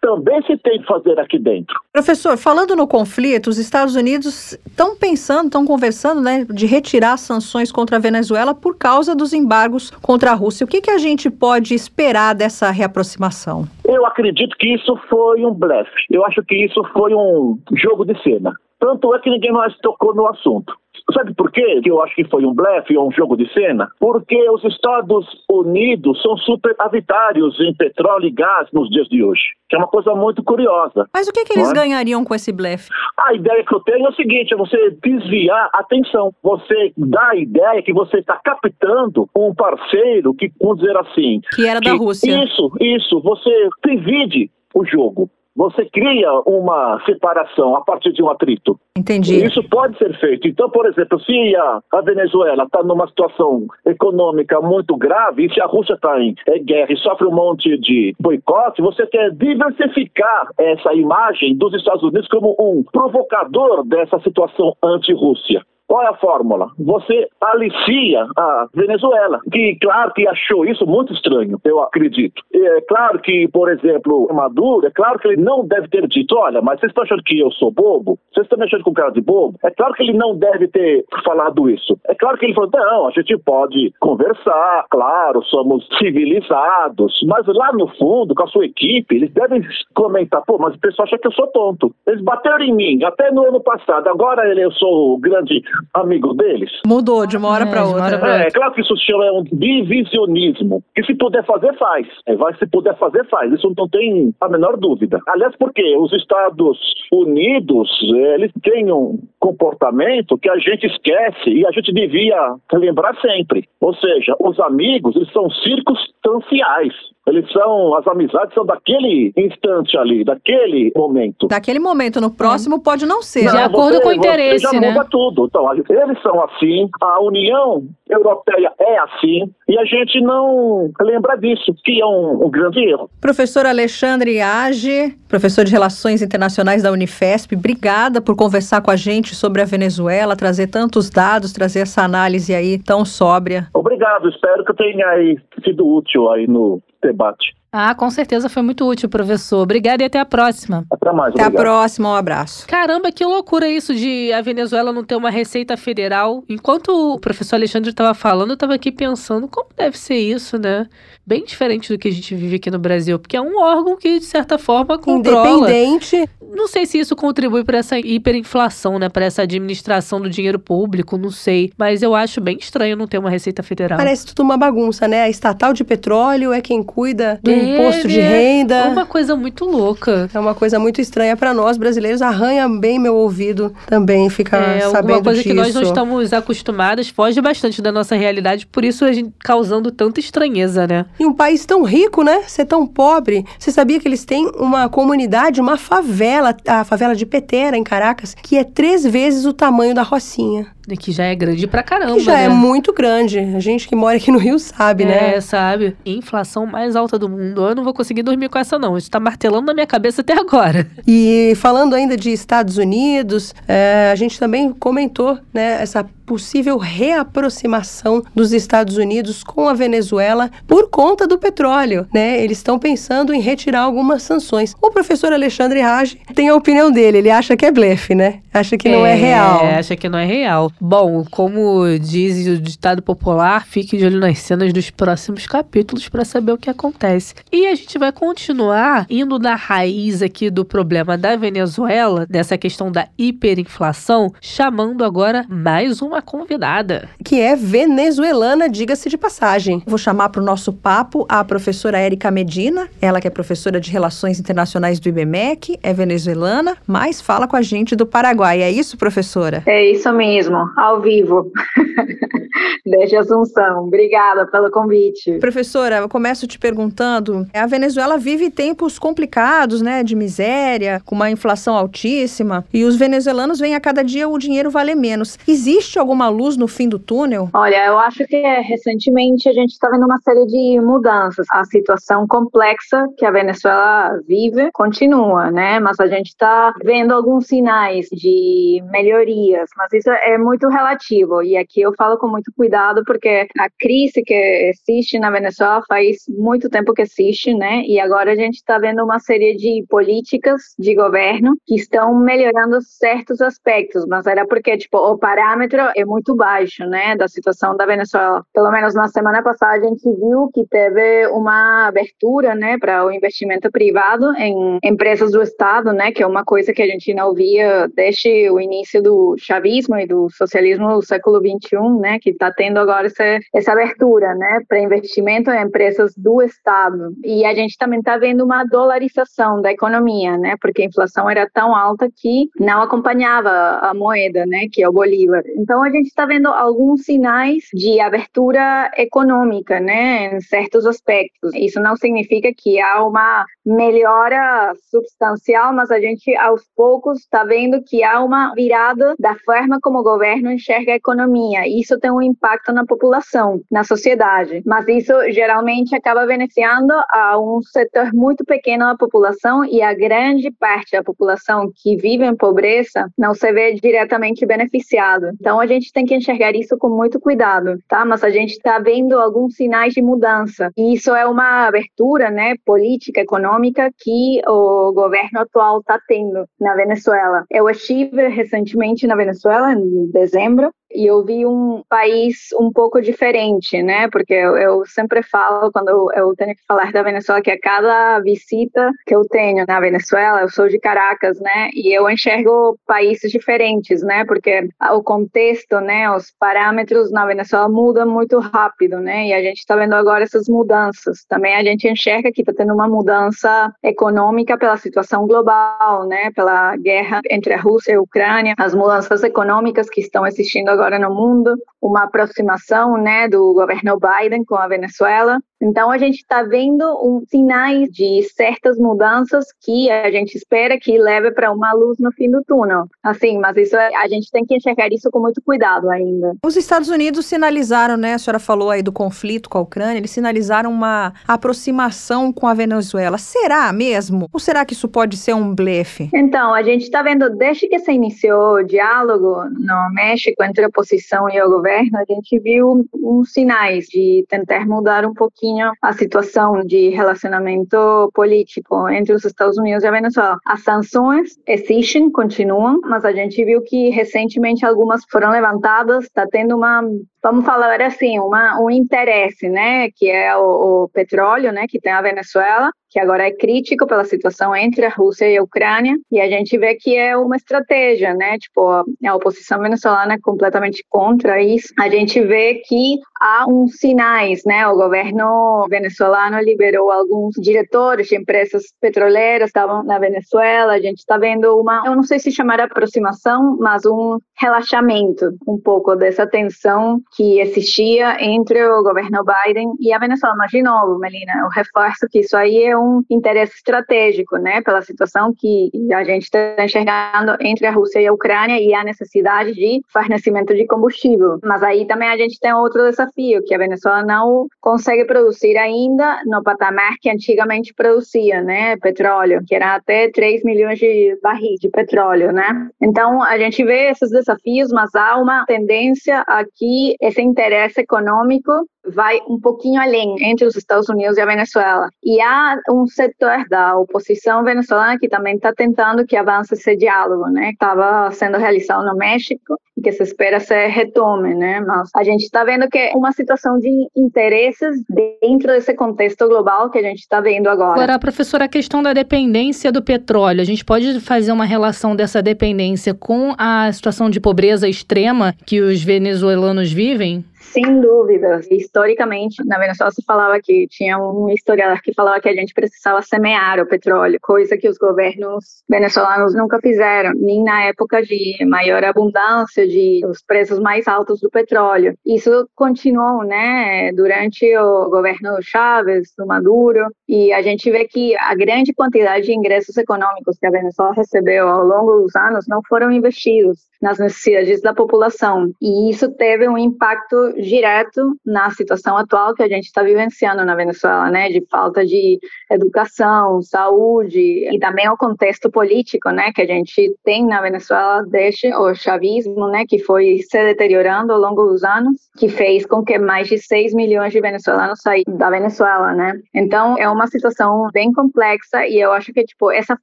também se tem que fazer aqui dentro. Professor, falando no conflito, os Estados Unidos estão pensando, estão conversando, né, de retirar sanções contra a Venezuela por causa dos embargos contra a Rússia. O que, que a gente pode esperar dessa reaproximação? Eu acredito que isso foi um blefe. Eu acho que isso foi um jogo de cena. Tanto é que ninguém mais tocou no assunto. Sabe por quê que eu acho que foi um blefe ou um jogo de cena? Porque os Estados Unidos são superavitários em petróleo e gás nos dias de hoje, que é uma coisa muito curiosa. Mas o que, que eles é? ganhariam com esse blefe? A ideia que eu tenho é o seguinte, é você desviar a atenção. Você dá a ideia que você está captando um parceiro que, vamos dizer assim... Que era que, da Rússia. Isso, isso. Você divide o jogo você cria uma separação a partir de um atrito. Entendi. Isso pode ser feito. Então, por exemplo, se a, a Venezuela está numa situação econômica muito grave, e se a Rússia está em é, guerra e sofre um monte de boicote, você quer diversificar essa imagem dos Estados Unidos como um provocador dessa situação anti-Rússia. Qual é a fórmula? Você alicia a Venezuela, que claro que achou isso muito estranho, eu acredito. É claro que, por exemplo, Maduro, é claro que ele não deve ter dito, olha, mas vocês estão achando que eu sou bobo? Vocês estão me achando com cara de bobo? É claro que ele não deve ter falado isso. É claro que ele falou, não, a gente pode conversar, claro, somos civilizados, mas lá no fundo, com a sua equipe, eles devem comentar, pô, mas o pessoal acha que eu sou tonto. Eles bateram em mim, até no ano passado, agora eu sou o grande amigo deles. Mudou de uma hora é, para outra. É, é, claro que isso se chama um divisionismo. Que se puder fazer, faz. É, vai, se puder fazer, faz. Isso não tem a menor dúvida. Aliás, porque os Estados Unidos, é, eles têm um comportamento que a gente esquece e a gente devia lembrar sempre. Ou seja, os amigos, eles são circunstanciais. Eles são, as amizades são daquele instante ali, daquele momento. Daquele momento, no próximo é. pode não ser. Não, de acordo você, com o interesse, já né? muda tudo. Então, eles são assim, a União Europeia é assim, e a gente não lembra disso, que é um, um grande erro. Professor Alexandre Age, professor de Relações Internacionais da Unifesp, obrigada por conversar com a gente sobre a Venezuela, trazer tantos dados, trazer essa análise aí tão sóbria. Obrigado, espero que tenha aí sido útil aí no debate. Ah, com certeza foi muito útil, professor. Obrigada e até a próxima. Até mais. Até obrigado. a próxima, um abraço. Caramba, que loucura isso de a Venezuela não ter uma receita federal. Enquanto o professor Alexandre estava falando, eu estava aqui pensando como deve ser isso, né? Bem diferente do que a gente vive aqui no Brasil, porque é um órgão que, de certa forma, controla. Independente. Não sei se isso contribui para essa hiperinflação, né? Para essa administração do dinheiro público, não sei. Mas eu acho bem estranho não ter uma receita federal. Parece tudo uma bagunça, né? A estatal de petróleo é quem cuida do imposto de renda. É uma coisa muito louca. É uma coisa muito estranha para nós brasileiros. Arranha bem meu ouvido também ficar é, sabendo uma coisa disso. que nós não estamos acostumadas, foge bastante da nossa realidade, por isso a gente causando tanta estranheza, né? E um país tão rico, né? Ser tão pobre. Você sabia que eles têm uma comunidade, uma favela, a favela de Petera, em Caracas, que é três vezes o tamanho da Rocinha. Que já é grande pra caramba. Que já né? é muito grande. A gente que mora aqui no Rio sabe, é, né? É, sabe. Inflação mais alta do mundo. Eu não vou conseguir dormir com essa, não. Isso tá martelando na minha cabeça até agora. *laughs* E falando ainda de Estados Unidos, é, a gente também comentou, né, essa possível reaproximação dos Estados Unidos com a Venezuela por conta do petróleo, né? Eles estão pensando em retirar algumas sanções. O professor Alexandre Raj tem a opinião dele, ele acha que é blefe, né? Acha que é, não é real. acha que não é real. Bom, como diz o ditado popular, fique de olho nas cenas dos próximos capítulos para saber o que acontece. E a gente vai continuar indo na raiz aqui do problema da Venezuela, dessa questão da hiperinflação, chamando agora mais uma uma convidada. Que é venezuelana, diga-se de passagem. Vou chamar para o nosso papo a professora Érica Medina, ela que é professora de Relações Internacionais do IBMEC, é venezuelana, mas fala com a gente do Paraguai. É isso, professora? É isso mesmo, ao vivo. *laughs* Desde Assunção. Obrigada pelo convite. Professora, eu começo te perguntando: a Venezuela vive tempos complicados, né, de miséria, com uma inflação altíssima, e os venezuelanos veem a cada dia o dinheiro valer menos. Existe alguma luz no fim do túnel? Olha, eu acho que recentemente a gente está vendo uma série de mudanças. A situação complexa que a Venezuela vive continua, né? Mas a gente está vendo alguns sinais de melhorias, mas isso é muito relativo. E aqui eu falo com muito cuidado porque a crise que existe na Venezuela faz muito tempo que existe, né? E agora a gente está vendo uma série de políticas de governo que estão melhorando certos aspectos, mas era porque tipo o parâmetro é muito baixo, né, da situação da Venezuela. Pelo menos na semana passada a gente viu que teve uma abertura, né, para o investimento privado em empresas do Estado, né, que é uma coisa que a gente não via desde o início do chavismo e do socialismo do século 21, né, que está tendo agora essa, essa abertura, né, para investimento em empresas do Estado. E a gente também está vendo uma dolarização da economia, né, porque a inflação era tão alta que não acompanhava a moeda, né, que é o bolívar. Então a gente está vendo alguns sinais de abertura econômica, né, em certos aspectos. Isso não significa que há uma melhora substancial, mas a gente aos poucos está vendo que há uma virada da forma como o governo enxerga a economia. Isso tem um impacto na população, na sociedade. Mas isso geralmente acaba beneficiando a um setor muito pequeno da população e a grande parte da população que vive em pobreza não se vê diretamente beneficiado. Então a gente tem que enxergar isso com muito cuidado, tá? Mas a gente está vendo alguns sinais de mudança. E isso é uma abertura, né, política, econômica que o governo atual está tendo na Venezuela. Eu estive recentemente na Venezuela em dezembro e eu vi um país um pouco diferente, né? Porque eu, eu sempre falo, quando eu, tenho que falar da Venezuela, que a cada visita que eu tenho na Venezuela, eu sou de Caracas, né? E eu enxergo países diferentes, né? Porque o contexto, né? Os parâmetros na Venezuela mudam muito rápido, né? E a gente está vendo agora essas mudanças. Também a gente enxerga que está tendo uma mudança econômica pela situação global, né? Pela guerra entre a Rússia e a Ucrânia, as mudanças econômicas que estão existindo agora no mundo, uma aproximação né, do governo Biden com a Venezuela. Então, a gente está vendo um, sinais de certas mudanças que a gente espera que leve para uma luz no fim do túnel. Assim, mas isso é, a gente tem que enxergar isso com muito cuidado ainda. Os Estados Unidos sinalizaram, né? A senhora falou aí do conflito com a Ucrânia, eles sinalizaram uma aproximação com a Venezuela. Será mesmo? Ou será que isso pode ser um blefe? Então, a gente está vendo, desde que se iniciou o diálogo no México entre a oposição e o governo, a gente viu uns sinais de tentar mudar um pouquinho pouquinho a situação de relacionamento político entre os Estados Unidos e a Venezuela. As sanções existem, continuam, mas a gente viu que recentemente algumas foram levantadas, está tendo uma vamos falar assim, uma, um interesse, né, que é o, o, petróleo, né, que tem a Venezuela, que agora é crítico pela situação entre a Rússia e a Ucrânia, e a gente vê que é uma estratégia, né, tipo, a oposição venezuelana é completamente contra isso. A gente vê que há uns sinais, né, o governo venezuelano liberou alguns diretores de empresas petroleiras estavam na Venezuela, a gente está vendo uma, eu não sei se chamar aproximação, mas um relaxamento um pouco dessa tensão que existia entre o governo Biden e a Venezuela. Mas, de novo, Melina, eu reforço que isso aí é um interesse estratégico, né, pela situação que a gente está enxergando entre a Rússia e a Ucrânia e a necessidade de fornecimento de combustível. Mas aí também a gente tem outro desafio, que a Venezuela não consegue produzir ainda no patamar que antigamente produzia, né, petróleo, que era até 3 milhões de barris de petróleo, né? Então, a gente vê esses desafios, mas há uma tendência aqui esse interesse econômico vai um pouquinho além entre os Estados Unidos e a Venezuela. E há um setor da oposição venezuelana que também está tentando que avance esse diálogo, né? Estava sendo realizado no México e que se espera se retome, né? Mas a gente está vendo que é uma situação de interesses dentro desse contexto global que a gente está vendo agora. Agora, professora, a questão da dependência do petróleo, a gente pode fazer uma relação dessa dependência com a situação de pobreza extrema que os venezuelanos vivem? Sem dúvidas. Historicamente, na Venezuela se falava que tinha um historiador que falava que a gente precisava semear o petróleo, coisa que os governos venezuelanos nunca fizeram, nem na época de maior abundância, de os preços mais altos do petróleo. Isso continuou, né, durante o governo Chávez, do Maduro, e a gente vê que a grande quantidade de ingressos econômicos que a Venezuela recebeu ao longo dos anos não foram investidos nas necessidades da população. E isso teve um impacto direto na situação atual que a gente está vivenciando na Venezuela, né, de falta de educação, saúde e também o contexto político, né, que a gente tem na Venezuela desde o chavismo, né, que foi se deteriorando ao longo dos anos, que fez com que mais de 6 milhões de venezuelanos saíssem da Venezuela, né? Então, é uma situação bem complexa e eu acho que tipo essa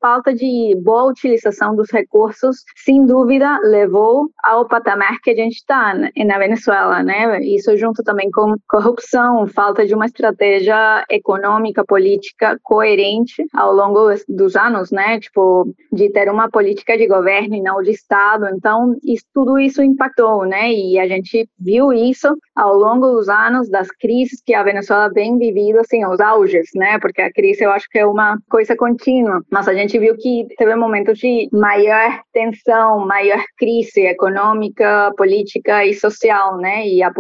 falta de boa utilização dos recursos, sem dúvida, levou ao patamar que a gente está na Venezuela, né? Isso junto também com corrupção, falta de uma estratégia econômica, política coerente ao longo dos anos, né? Tipo, de ter uma política de governo e não de Estado. Então, isso, tudo isso impactou, né? E a gente viu isso ao longo dos anos das crises que a Venezuela vem vivido, assim, os auges, né? Porque a crise eu acho que é uma coisa contínua, mas a gente viu que teve momentos de maior tensão, maior crise econômica, política e social, né? E a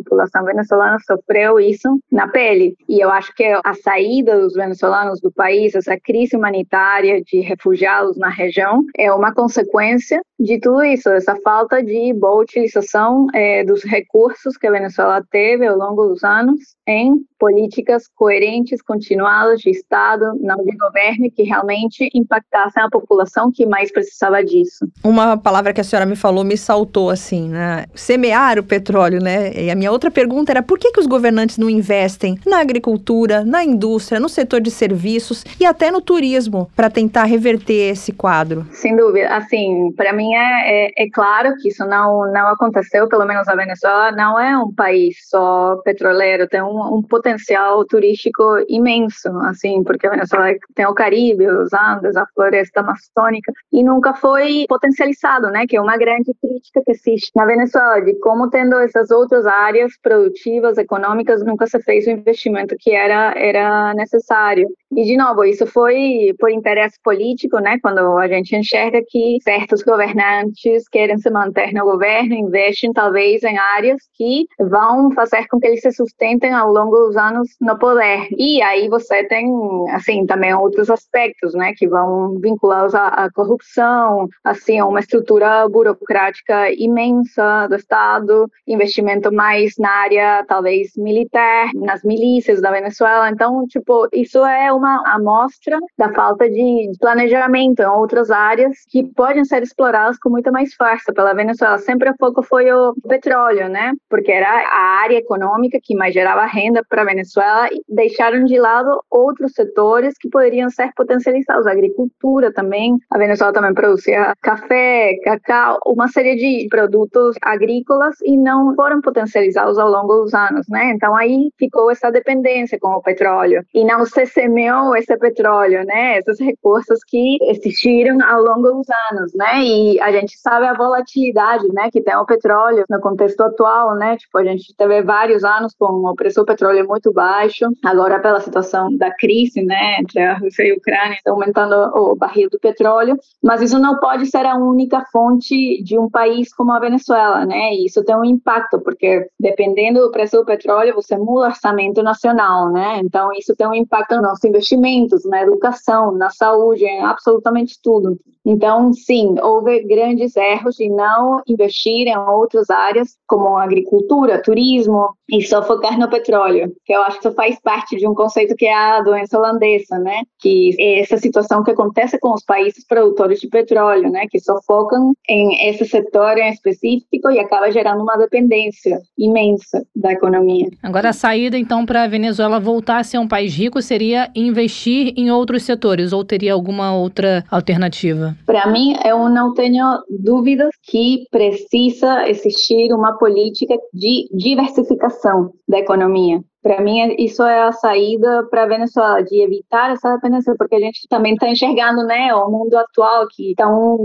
venezuelana sofreu isso na pele. E eu acho que a saída dos venezuelanos do país, essa crise humanitária de refugiados na região, é uma consequência de tudo isso, essa falta de boa utilização é, dos recursos que a Venezuela teve ao longo dos anos em políticas coerentes, continuadas de Estado, não de governo, que realmente impactassem a população que mais precisava disso. Uma palavra que a senhora me falou me saltou assim, né? Semear o petróleo, né? E a minha outra pergunta era por que, que os governantes não investem na agricultura, na indústria, no setor de serviços e até no turismo para tentar reverter esse quadro? Sem dúvida. Assim, para mim é, é, é, claro que isso não, não aconteceu, pelo menos a Venezuela não é um país só petroleiro, tem um, um potencial turístico imenso, assim, porque a Venezuela tem o Caribe, os Andes, a floresta amazônica, e nunca foi potencializado, né? Que é uma grande crítica que existe na Venezuela, de como tendo essas outras áreas produtivas, econômicas, nunca se fez o investimento que era, era necessário. E, de novo, isso foi por interesse político, né? Quando a gente enxerga que certos governantes querem se manter no governo, investem talvez em áreas que vão fazer com que eles se sustentem ao longo dos anos no poder. E aí você tem, assim, também outros aspectos, né? Que vão vinculados à, à corrupção, assim, a uma estrutura burocrática imensa do Estado, investimento mais na área, talvez, militar, nas milícias da Venezuela. Então, tipo, isso é uma amostra da falta de planejamento em outras áreas que podem ser exploradas com muita mais força pela Venezuela. Sempre o foco foi o petróleo, né? Porque era a área econômica que mais gerava renda para a Venezuela e deixaram de lado outros setores que poderiam ser potencializados. A agricultura também. A Venezuela também produzia café, cacau, uma série de produtos agrícolas e não foram potencializados ao longo dos anos, né? Então aí ficou essa dependência com o petróleo e não se semeou esse petróleo, né? Esses recursos que existiram ao longo dos anos, né? E a gente sabe a volatilidade, né? Que tem o petróleo no contexto atual, né? Tipo, a gente teve vários anos com o preço do petróleo muito baixo. Agora, pela situação da crise, né? Entre a Rússia e a Ucrânia, está aumentando o barril do petróleo. Mas isso não pode ser a única fonte de um país como a Venezuela, né? E isso tem um impacto, porque dependendo do preço do petróleo, você muda o orçamento nacional, né? Então, isso tem um impacto no nosso investimentos na educação, na saúde, em absolutamente tudo. Então, sim, houve grandes erros de não investir em outras áreas, como agricultura, turismo, e só focar no petróleo, que eu acho que faz parte de um conceito que é a doença holandesa, né? Que é essa situação que acontece com os países produtores de petróleo, né? Que só focam em esse setor em específico e acaba gerando uma dependência imensa da economia. Agora, a saída, então, para a Venezuela voltar a ser um país rico seria investir em outros setores, ou teria alguma outra alternativa? Para mim, eu não tenho dúvidas que precisa existir uma política de diversificação da economia. Para mim, isso é a saída para a Venezuela, de evitar essa dependência, porque a gente também está enxergando né, o mundo atual, que estão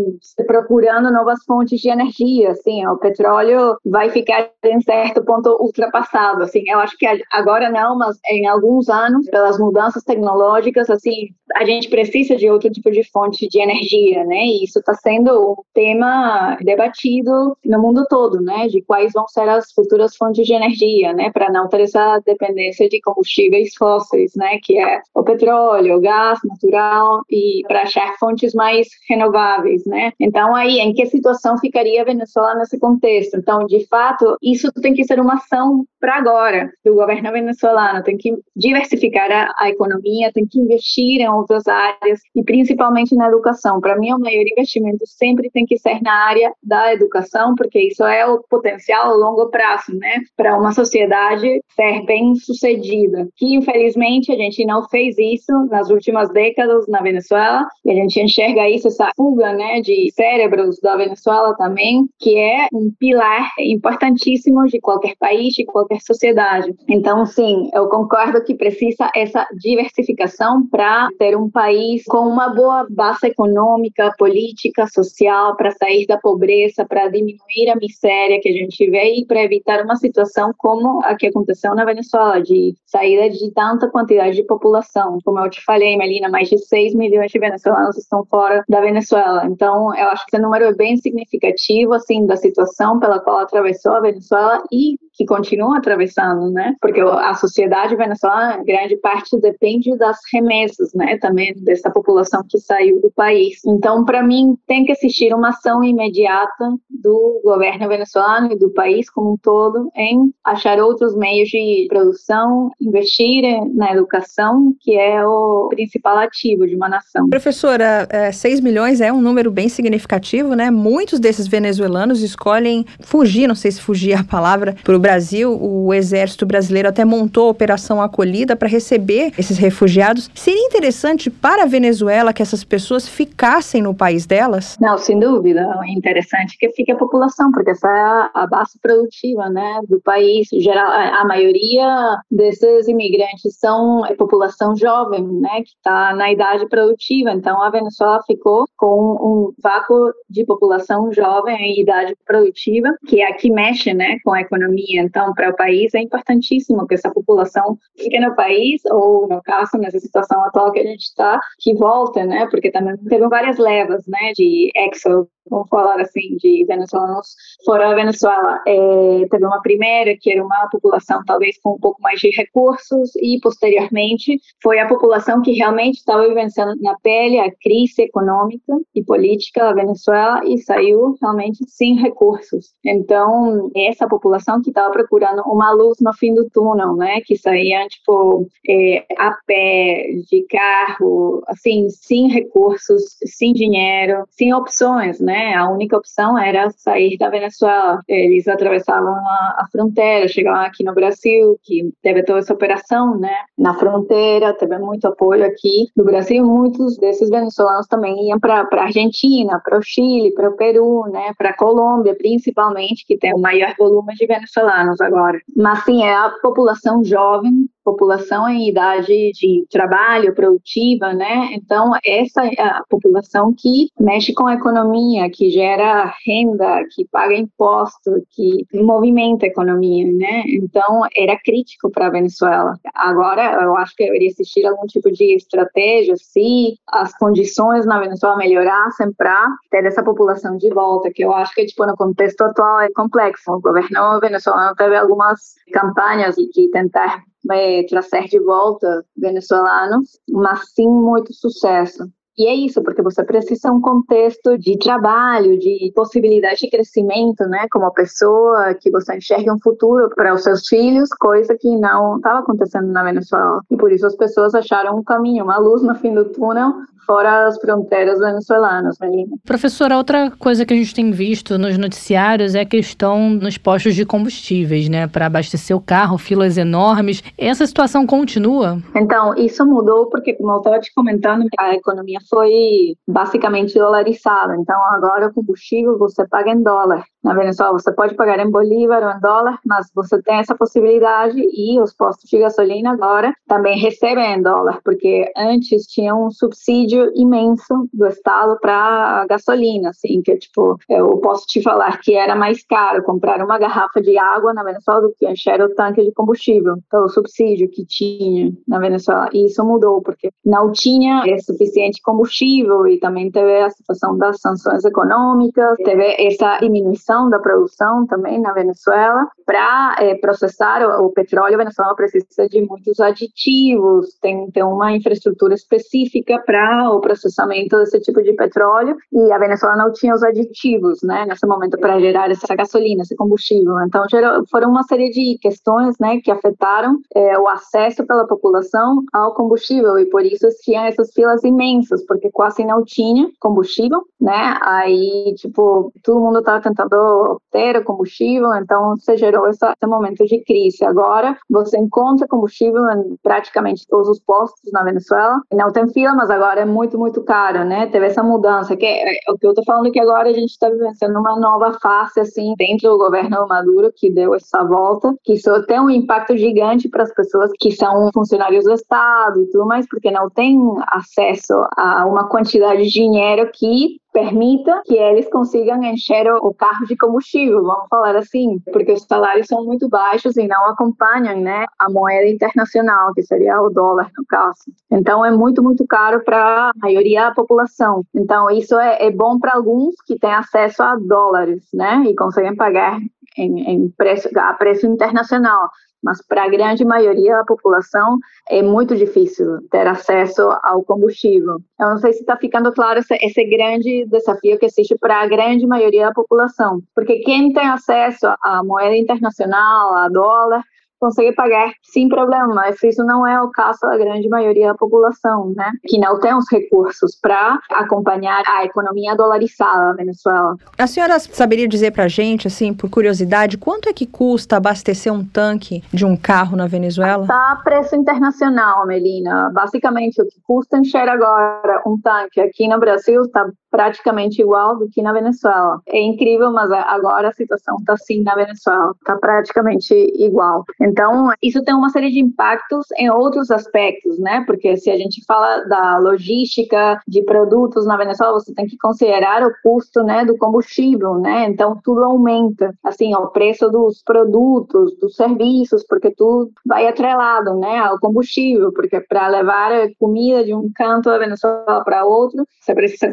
procurando novas fontes de energia. Assim, o petróleo vai ficar em certo ponto ultrapassado. Assim, eu acho que agora não, mas em alguns anos, pelas mudanças tecnológicas, assim, a gente precisa de outro tipo de fonte de energia, né? E isso está sendo um tema debatido no mundo todo, né? De quais vão ser as futuras fontes de energia, né? Para não ter essa dependência dependência de combustíveis fósseis, né, que é o petróleo, o gás natural e para achar fontes mais renováveis, né? Então aí, em que situação ficaria a Venezuela nesse contexto? Então, de fato, isso tem que ser uma ação para agora do governo venezuelano, tem que diversificar a, a economia, tem que investir em outras áreas e principalmente na educação. Para mim, o maior investimento sempre tem que ser na área da educação, porque isso é o potencial a longo prazo, né, para uma sociedade ser bem sucedida. Que infelizmente a gente não fez isso nas últimas décadas na Venezuela e a gente enxerga isso essa fuga, né, de cérebros da Venezuela também, que é um pilar importantíssimo de qualquer país, de qualquer sociedade. Então, sim, eu concordo que precisa essa diversificação para ter um país com uma boa base econômica, política, social, para sair da pobreza, para diminuir a miséria que a gente vê e para evitar uma situação como a que aconteceu na Venezuela de saída de tanta quantidade de população. Como eu te falei, Melina, mais de 6 milhões de venezuelanos estão fora da Venezuela. Então, eu acho que esse número é bem significativo, assim, da situação pela qual atravessou a Venezuela e que continua atravessando, né? Porque a sociedade venezuelana, grande parte depende das remessas, né? Também dessa população que saiu do país. Então, para mim, tem que existir uma ação imediata do governo venezuelano e do país como um todo em achar outros meios de produção, investir na educação, que é o principal ativo de uma nação. Professora, é, 6 milhões é um número bem significativo, né? Muitos desses venezuelanos escolhem fugir, não sei se fugir é a palavra, para o Brasil. O exército brasileiro até montou a Operação Acolhida para receber esses refugiados. Seria interessante para a Venezuela que essas pessoas ficassem no país delas? Não, sem dúvida. É interessante que fique a população, porque essa é a base produtiva, né, do país. Geral, a maioria desses imigrantes são a população jovem, né, que está na idade produtiva. Então, a Venezuela ficou com um vácuo de população jovem em idade produtiva, que é que mexe, né, com a economia. Então, para o país é importantíssimo que essa população fique no país, ou no caso, nessa situação atual que a gente está, que volta, né, porque também teve várias levas, né, de éxodo vamos falar assim, de venezuelanos fora da Venezuela. É, teve uma primeira, que era uma população talvez com um pouco mais de recursos, e posteriormente foi a população que realmente estava vivenciando na pele a crise econômica e política da Venezuela e saiu realmente sem recursos. Então, essa população que estava procurando uma luz no fim do túnel, né, que saía, tipo, é, a pé, de carro, assim, sem recursos, sem dinheiro, sem opções, né, né? A única opção era sair da Venezuela. Eles atravessavam a, a fronteira, chegavam aqui no Brasil, que teve toda essa operação, né? Na fronteira, teve muito apoio aqui do Brasil. Muitos desses venezuelanos também iam para a Argentina, para o Chile, para o Peru, né? Para a Colômbia, principalmente, que tem o maior volume de venezuelanos agora. Mas sim, é a população jovem população em idade de trabalho produtiva, né? Então essa é a população que mexe com a economia, que gera renda, que paga imposto, que movimenta a economia, né? Então era crítico para a Venezuela. Agora eu acho que deveria existir algum tipo de estratégia se as condições na Venezuela melhorassem para ter essa população de volta, que eu acho que tipo no contexto atual é complexo. O governo venezuelano teve algumas campanhas de tentar é, trazer de volta venezuelanos, mas sem muito sucesso. E é isso, porque você precisa um contexto de trabalho, de possibilidade de crescimento, né, como pessoa, que você enxergue um futuro para os seus filhos, coisa que não estava acontecendo na Venezuela. E por isso as pessoas acharam um caminho, uma luz no fim do túnel, fora as fronteiras venezuelanas, Melina. Professora, outra coisa que a gente tem visto nos noticiários é a questão nos postos de combustíveis, né, para abastecer o carro, filas enormes. Essa situação continua? Então, isso mudou porque, como eu estava te comentando, a economia foi basicamente dolarizado. Então, agora o combustível você paga em dólar. Na Venezuela, você pode pagar em bolívar ou em dólar, mas você tem essa possibilidade e os postos de gasolina agora também recebem em dólar, porque antes tinha um subsídio imenso do Estado para gasolina, assim, que tipo, eu posso te falar que era mais caro comprar uma garrafa de água na Venezuela do que encher o tanque de combustível, pelo subsídio que tinha na Venezuela. E isso mudou, porque não tinha suficiente combustível e também teve a situação das sanções econômicas, teve essa diminuição da produção também na Venezuela. Para é, processar o, o, petróleo, a Venezuela precisa de muitos aditivos, tem, tem uma infraestrutura específica para o processamento desse tipo de petróleo e a Venezuela não tinha os aditivos, né, nesse momento para gerar essa gasolina, esse combustível. Então, gerou, foram uma série de questões, né, que afetaram é, o acesso pela população ao combustível e por isso tinha essas filas imensas, porque quase não tinha combustível, né? Aí, tipo, todo mundo estava tentando obter combustível, então se gerou esse, esse momento de crise. Agora, você encontra combustível em praticamente todos os postos na Venezuela. Não tem fila, mas agora é muito, muito caro, né? Teve essa mudança, que é, é o que eu tô falando que agora a gente está vivenciando uma nova fase, assim, dentro do governo Maduro, que deu essa volta, que isso tem um impacto gigante para as pessoas que são funcionários do Estado e tudo mais, porque não tem acesso a uma quantidade de dinheiro que permita que eles consigam encher o carro de combustível, vamos falar assim, porque os salários são muito baixos e não acompanham, né, a moeda internacional, que seria o dólar no caso. Então é muito muito caro para a maioria da população. Então isso é, é bom para alguns que têm acesso a dólares, né, e conseguem pagar em, em preço a preço internacional mas para a grande maioria da população é muito difícil ter acesso ao combustível. Eu não sei se está ficando claro esse, esse, grande desafio que existe para a grande maioria da população, porque quem tem acesso à moeda internacional, a dólar, consegue pagar sem problema, mas isso não é o caso da grande maioria da população, né? Que não tem os recursos para acompanhar a economia dolarizada da Venezuela. A senhora saberia dizer para a gente, assim, por curiosidade, quanto é que custa abastecer um tanque de um carro na Venezuela? Está preço internacional, Melina. Basicamente, o que custa encher agora um tanque aqui no Brasil está praticamente igual do que na Venezuela. É incrível, mas agora a situação está assim na Venezuela, está praticamente igual. Então, isso tem uma série de impactos em outros aspectos, né? Porque se a gente fala da logística de produtos na Venezuela, você tem que considerar o custo, né, do combustível, né? Então, tudo aumenta, assim, o preço dos produtos, dos serviços, porque tudo vai atrelado, né, ao combustível, porque para levar comida de um canto da Venezuela para outro, você precisa de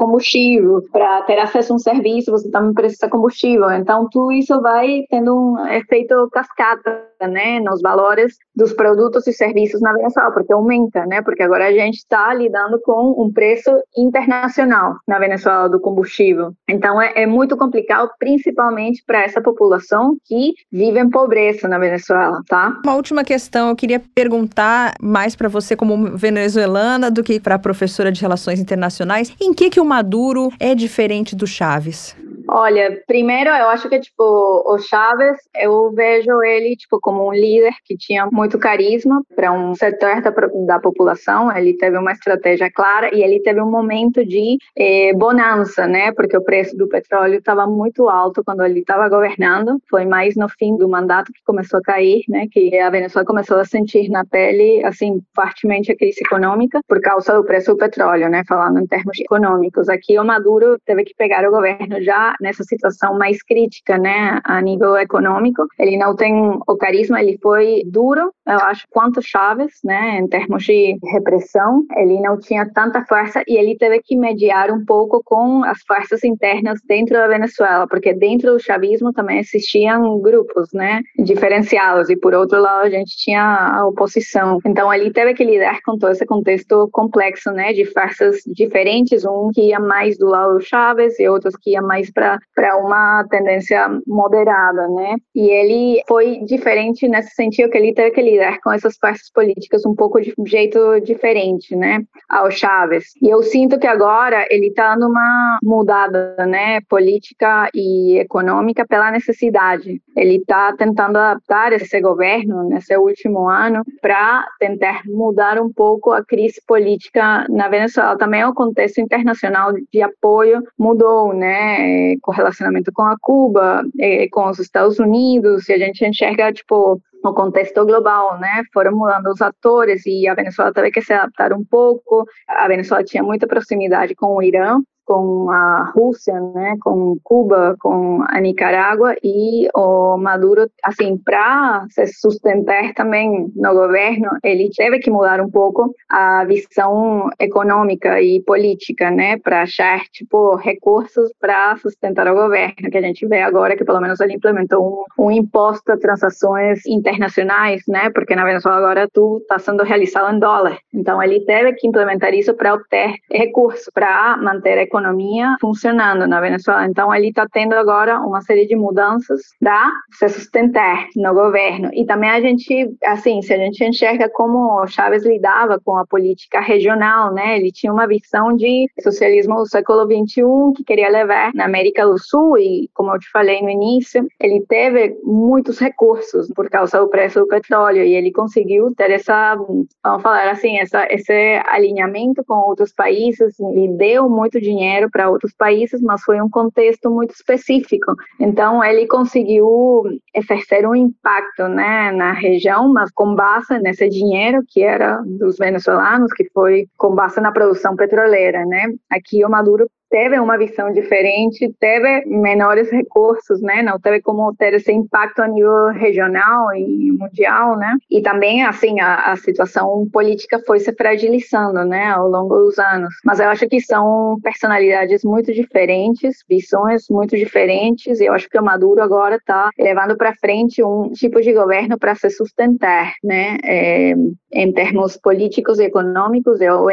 combustível. Para ter acesso a um serviço, você também precisa de combustível. Então, tudo isso vai tendo um efeito cascata, né? nos valores dos produtos e serviços na Venezuela, porque aumenta, né? Porque agora a gente está lidando com um preço internacional na Venezuela do combustível. Então é, é muito complicado, principalmente para essa população que vive em pobreza na Venezuela, tá? Uma última questão, eu queria perguntar mais para você como venezuelana do que para professora de relações internacionais, em que que o Maduro é diferente do Chaves? Olha, primeiro eu acho que tipo o Chaves, eu vejo ele tipo como um líder que tinha muito carisma para um setor da, da, população. Ele teve uma estratégia clara e ele teve um momento de eh, bonança, né? Porque o preço do petróleo estava muito alto quando ele estava governando. Foi mais no fim do mandato que começou a cair, né? Que a Venezuela começou a sentir na pele, assim, fortemente a crise econômica por causa do preço do petróleo, né? Falando em termos econômicos. Aqui o Maduro teve que pegar o governo já nessa situação mais crítica, né, a nível econômico. Ele não tem o carisma, ele foi duro, eu acho, quanto Chaves, né, em termos de repressão. Ele não tinha tanta força e ele teve que mediar um pouco com as forças internas dentro da Venezuela, porque dentro do chavismo também existiam grupos, né, diferenciados e por outro lado a gente tinha a oposição. Então ele teve que lidar com todo esse contexto complexo, né, de forças diferentes, um que ia mais do lado do Chaves e outros que ia mais para uma tendência moderada, né? E ele foi diferente nesse sentido que ele teve que lidar lidar com essas partes políticas um pouco de um jeito diferente, né, ao Chaves. E eu sinto que agora ele está numa mudada, né, política e econômica pela necessidade. Ele está tentando adaptar esse governo nesse último ano para tentar mudar um pouco a crise política na Venezuela. Também o contexto internacional de apoio mudou, né, com relacionamento com a Cuba, eh, com os Estados Unidos, e a gente enxerga, tipo, no contexto global, né? Foram mudando os atores e a Venezuela teve que se adaptar um pouco. A Venezuela tinha muita proximidade com o Irã, com a Rússia, né, com Cuba, com a Nicarágua e o Maduro, assim, para se sustentar também no governo, ele teve que mudar um pouco a visão econômica e política, né, para achar tipo recursos para sustentar o governo, que a gente vê agora que pelo menos ele implementou um, um imposto a transações internacionais, né, porque na Venezuela agora tudo está sendo realizado em dólar, então ele teve que implementar isso para obter recursos para manter a economia economia funcionando na Venezuela. Então, ele está tendo agora uma série de mudanças para se sustentar no governo. E também a gente, assim, se a gente enxerga como Chávez lidava com a política regional, né? Ele tinha uma visão de socialismo do século XXI que queria levar na América do Sul e, como eu te falei no início, ele teve muitos recursos por causa do preço do petróleo e ele conseguiu ter essa, vamos falar assim, essa, esse alinhamento com outros países, ele deu muito dinheiro dinheiro para outros países, mas foi um contexto muito específico. Então, ele conseguiu exercer um impacto né, na região, mas com base nesse dinheiro que era dos venezuelanos, que foi com base na produção petroleira. Né? Aqui, o Maduro teve uma visão diferente, teve menores recursos, né? Não teve como ter esse impacto a nível regional e mundial, né? E também, assim, a, a situação política foi se fragilizando, né, ao longo dos anos. Mas eu acho que são personalidades muito diferentes, visões muito diferentes, e eu acho que o Maduro agora está levando para frente um tipo de governo para se sustentar, né? É, em termos políticos e econômicos, eu,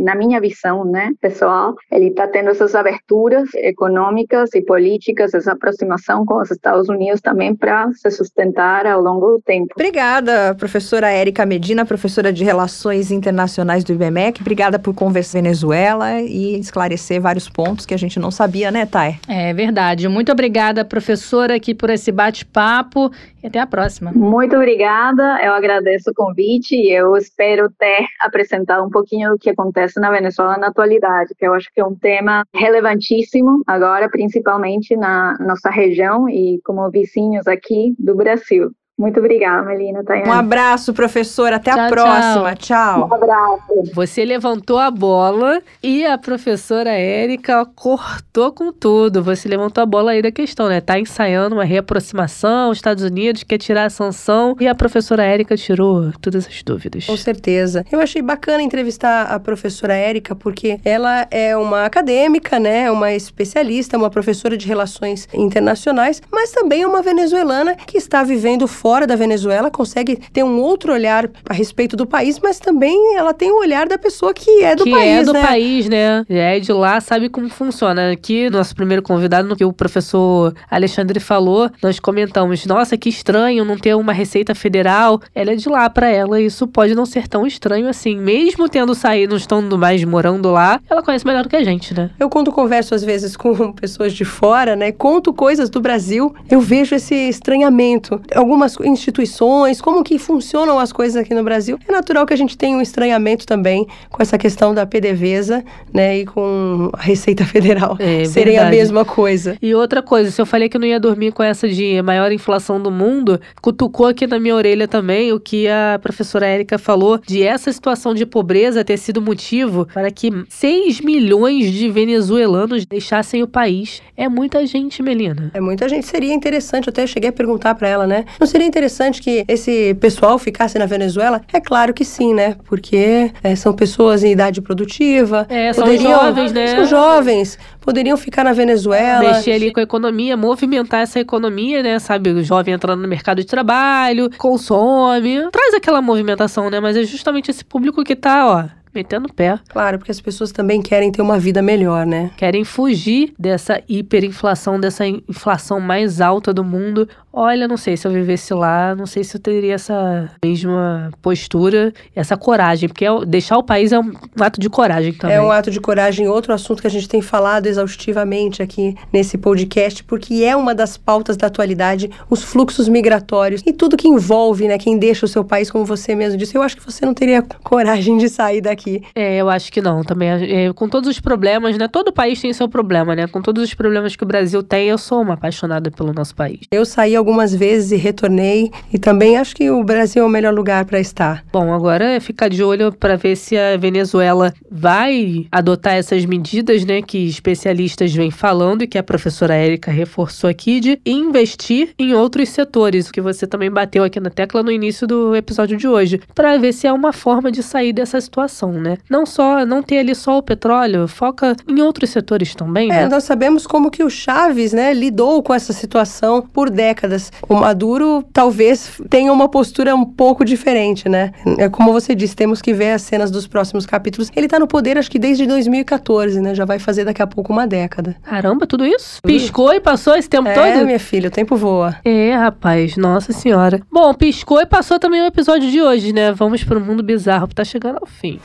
na minha visão, né, pessoal, ele está tendo essas aberturas econômicas e políticas, essa aproximação com os Estados Unidos também para se sustentar ao longo do tempo. Obrigada, professora Érica Medina, professora de Relações Internacionais do IBMEC. Obrigada por conversar Venezuela e esclarecer vários pontos que a gente não sabia, né, Thay? É verdade. Muito obrigada, professora, aqui por esse bate-papo até a próxima. Muito obrigada. Eu agradeço o convite e eu espero ter apresentado um pouquinho do que acontece na Venezuela na atualidade, que eu acho que é um tema relevantíssimo agora, principalmente na nossa região e como vizinhos aqui do Brasil. Muito obrigada, Melina. Tayane. Um abraço, professora. Até tchau, a próxima. Tchau. tchau. Um abraço. Você levantou a bola e a professora Érica cortou com tudo. Você levantou a bola aí da questão, né? Tá ensaiando uma reaproximação, os Estados Unidos quer tirar a sanção e a professora Érica tirou todas as dúvidas. Com certeza. Eu achei bacana entrevistar a professora Érica porque ela é uma acadêmica, né? Uma especialista, uma professora de relações internacionais, mas também uma venezuelana que está vivendo fora da Venezuela consegue ter um outro olhar a respeito do país, mas também ela tem o olhar da pessoa que é do que país, é do né? país, né? É de lá, sabe como funciona. Aqui, nosso primeiro convidado, no que o professor Alexandre falou, nós comentamos, nossa, que estranho não ter uma receita federal. Ela é de lá para ela, isso pode não ser tão estranho assim. Mesmo tendo saído, não estando mais morando lá, ela conhece melhor do que a gente, né? Eu quando converso às vezes com *laughs* pessoas de fora, né, conto coisas do Brasil, eu vejo esse estranhamento. Algumas instituições, como que funcionam as coisas aqui no Brasil. É natural que a gente tenha um estranhamento também com essa questão da PDVSA, né, e com a Receita *laughs* Federal é, serem verdade. a mesma coisa. E outra coisa, se eu falei que eu não ia dormir com essa de maior inflação do mundo, cutucou aqui na minha orelha também o que a professora Érica falou de essa situação de pobreza ter sido motivo para que 6 milhões de venezuelanos deixassem o país. É muita gente, Melina. É muita gente. Seria interessante, eu até cheguei a perguntar para ela, né? Não seria interessante que esse pessoal ficasse na Venezuela? É claro que sim, né? Porque é, são pessoas em idade produtiva. É, são jovens, né? São jovens. Poderiam ficar na Venezuela. Mexer ali com a economia, movimentar essa economia, né? Sabe, o jovem entrando no mercado de trabalho, consome, traz aquela movimentação, né? Mas é justamente esse público que tá, ó, metendo pé. Claro, porque as pessoas também querem ter uma vida melhor, né? Querem fugir dessa hiperinflação, dessa inflação mais alta do mundo. Olha, não sei se eu vivesse lá, não sei se eu teria essa mesma postura, essa coragem, porque é deixar o país é um ato de coragem também. É um ato de coragem, outro assunto que a gente tem falado exaustivamente aqui nesse podcast, porque é uma das pautas da atualidade, os fluxos migratórios e tudo que envolve, né, quem deixa o seu país, como você mesmo disse. Eu acho que você não teria coragem de sair daqui. É, eu acho que não, também. É, com todos os problemas, né? Todo país tem seu problema, né? Com todos os problemas que o Brasil tem, eu sou uma apaixonada pelo nosso país. Eu saí algumas vezes e retornei. E também acho que o Brasil é o melhor lugar para estar. Bom, agora é ficar de olho para ver se a Venezuela vai adotar essas medidas, né, que especialistas vêm falando e que a professora Érica reforçou aqui de investir em outros setores, o que você também bateu aqui na tecla no início do episódio de hoje, para ver se é uma forma de sair dessa situação, né? Não só não ter ali só o petróleo, foca em outros setores também, é, né? nós sabemos como que o Chaves, né, lidou com essa situação por décadas. O Maduro talvez tenha uma postura um pouco diferente, né? É como você disse, temos que ver as cenas dos próximos capítulos. Ele tá no poder acho que desde 2014, né? Já vai fazer daqui a pouco uma década. Caramba, tudo isso? Piscou e passou esse tempo é, todo? É, minha filha, o tempo voa. É, rapaz, nossa senhora. Bom, piscou e passou também o episódio de hoje, né? Vamos pro mundo bizarro, que tá chegando ao fim.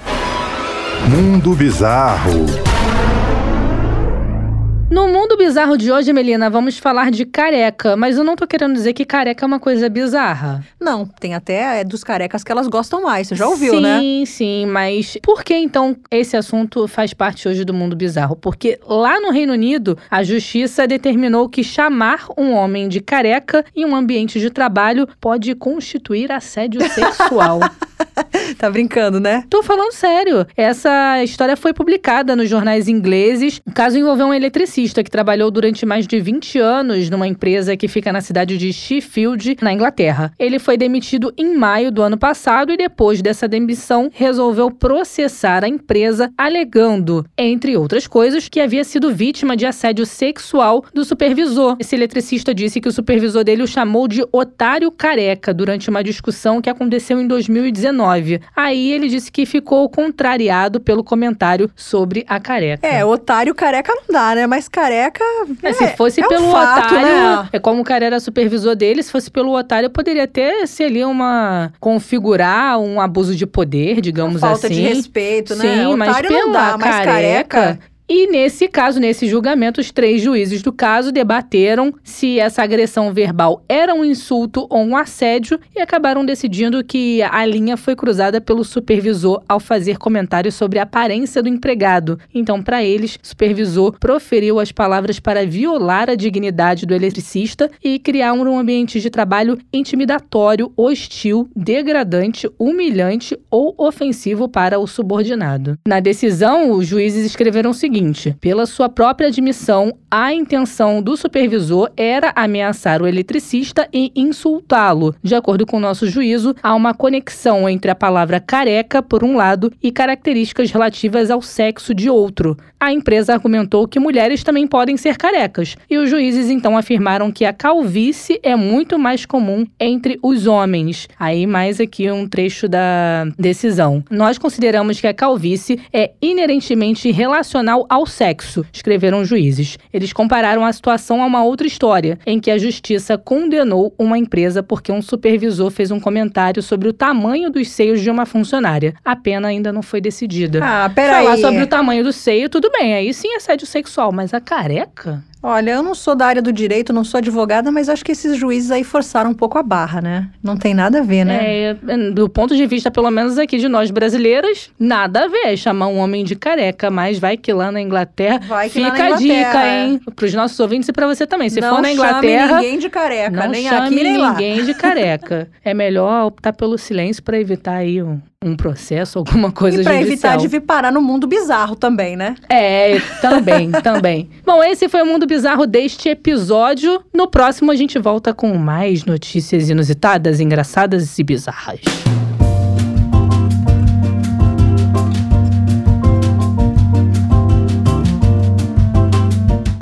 Mundo bizarro. No mundo bizarro de hoje, Melina, vamos falar de careca, mas eu não tô querendo dizer que careca é uma coisa bizarra. Não, tem até é, dos carecas que elas gostam mais, você já ouviu, sim, né? Sim, sim, mas por que então esse assunto faz parte hoje do mundo bizarro? Porque lá no Reino Unido, a justiça determinou que chamar um homem de careca em um ambiente de trabalho pode constituir assédio sexual. *laughs* tá brincando, né? Tô falando sério. Essa história foi publicada nos jornais ingleses. O caso envolveu um eletricista que trabalhou durante mais de 20 anos numa empresa que fica na cidade de Sheffield, na Inglaterra. Ele foi demitido em maio do ano passado e depois dessa demissão resolveu processar a empresa alegando, entre outras coisas, que havia sido vítima de assédio sexual do supervisor. Esse eletricista disse que o supervisor dele o chamou de otário careca durante uma discussão que aconteceu em 2019. Aí ele disse que ficou contrariado pelo comentário sobre a careca. É, otário careca não dá, né? Mas careca. É, se fosse é pelo um fato, otário, né? é como o cara era supervisor dele, se fosse pelo otário, poderia até ser ali uma. configurar um abuso de poder, digamos falta assim. de respeito, né? Sim, mas Otário pela não dá, mas careca. careca E nesse caso, nesse julgamento, os três juízes do caso debateram se essa agressão verbal era um insulto ou um assédio e acabaram decidindo que a linha foi cruzada pelo supervisor ao fazer comentários sobre a aparência do empregado. Então, para eles, o supervisor proferiu as palavras para violar a dignidade do eletricista e criar um ambiente de trabalho intimidatório, hostil, degradante, humilhante ou ofensivo para o subordinado. Na decisão, os juízes escreveram o seguinte seguinte: pela sua própria admissão, a intenção do supervisor era ameaçar o eletricista e insultá-lo. De acordo com nosso juízo, há uma conexão entre a palavra careca, por um lado, e características relativas ao sexo de outro. A empresa argumentou que mulheres também podem ser carecas, e os juízes então afirmaram que a calvície é muito mais comum entre os homens. Aí, mais aqui um trecho da decisão. Nós consideramos que a calvície é inerentemente relacional ao sexo, escreveram juízes. Eles compararam a situação a uma outra história, em que a justiça condenou uma empresa porque um supervisor fez um comentário sobre o tamanho dos seios de uma funcionária. A pena ainda não foi decidida. Ah, peraí. Falar sobre o tamanho do seio, tudo bem, aí sim é assédio sexual, mas a careca? Olha, eu não sou da área do direito, não sou advogada, mas acho que esses juízes aí forçaram um pouco a barra, né? Não tem nada a ver, né? É, do ponto de vista, pelo menos aqui de nós brasileiras, nada a ver chamar um homem de careca, mas vai que lá na Inglaterra Vai que fica lá na a Inglaterra, dica, é. hein? Pros nossos ouvintes e pra você também. Se não for na chame Inglaterra, ninguém de careca, não nem chame aqui nem lá. ninguém de careca. *laughs* é melhor optar pelo silêncio pra evitar aí um, um processo, alguma *laughs* coisa E pra judicial. evitar de vir parar no mundo bizarro também, né? É, também, *laughs* também. Bom, esse foi o Mundo Bizarro deste episódio. No próximo a gente volta com mais notícias inusitadas, engraçadas e bizarras.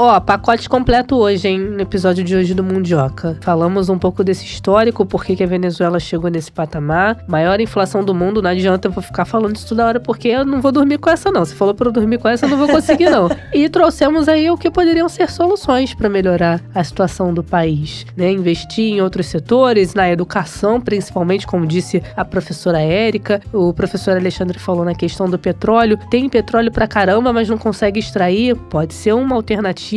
Ó, pacote completo hoje, hein, no episódio de hoje do Mundioca. Falamos um pouco desse histórico, por que a Venezuela chegou nesse patamar. Maior inflação do mundo, não adianta eu ficar falando isso toda hora, porque eu não vou dormir com essa não. Se falou pra eu dormir com essa, eu não vou conseguir não. *laughs* e trouxemos aí o que poderiam ser soluções para melhorar a situação do país, né? Investir em outros setores, na educação, principalmente, como disse a professora Érica, o professor Alexandre falou na questão do petróleo. Tem petróleo pra caramba, mas não consegue extrair. Pode ser uma alternativa.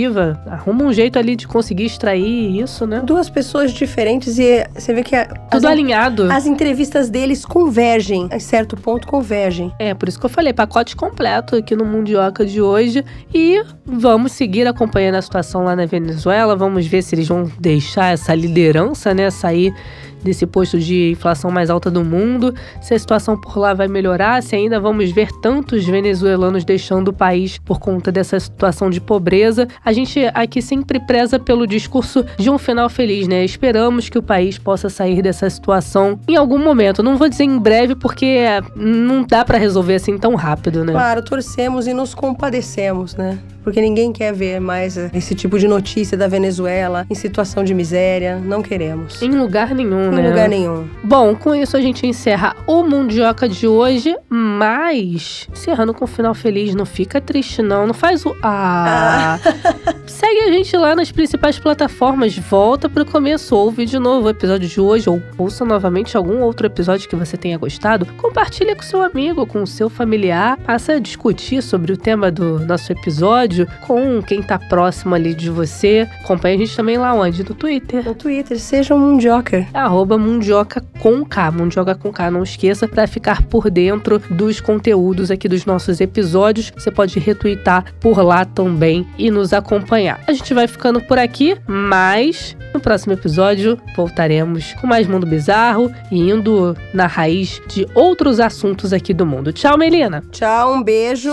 Arruma um jeito ali de conseguir extrair isso, né? Duas pessoas diferentes e você vê que a, Tudo as, alinhado. as entrevistas deles convergem. A certo ponto convergem. É, por isso que eu falei, pacote completo aqui no Mundioca de hoje. E vamos seguir acompanhando a situação lá na Venezuela. Vamos ver se eles vão deixar essa liderança, né, sair desse posto de inflação mais alta do mundo, se a situação por lá vai melhorar, se ainda vamos ver tantos venezuelanos deixando o país por conta dessa situação de pobreza. A gente aqui sempre preza pelo discurso de um final feliz, né? Esperamos que o país possa sair dessa situação em algum momento. Não vou dizer em breve porque não dá para resolver assim tão rápido, né? Claro, torcemos e nos compadecemos, né? Porque ninguém quer ver mais esse tipo de notícia da Venezuela em situação de miséria. Não queremos. Em lugar nenhum, Em né? lugar nenhum. Bom, com isso a gente encerra o Mundioca de hoje, mas encerrando com um final feliz, não fica triste não, não faz o ah. *laughs* Segue a gente lá nas principais plataformas, volta pro começo, ouve de novo o episódio de hoje ou ouça novamente algum outro episódio que você tenha gostado, compartilha com seu amigo, com seu familiar, passa a discutir sobre o tema do nosso episódio com quem tá próximo ali de você. Acompanha a gente também lá onde? No Twitter No Twitter, seja um Joker. arroba Mundioca com K, Mundioca com K, não esqueça, para ficar por dentro dos conteúdos aqui dos nossos episódios. Você pode retweetar por lá também e nos acompanhar. A gente vai ficando por aqui, mas no próximo episódio voltaremos com mais Mundo Bizarro e indo na raiz de outros assuntos aqui do mundo. Tchau, Melina! Tchau, um beijo.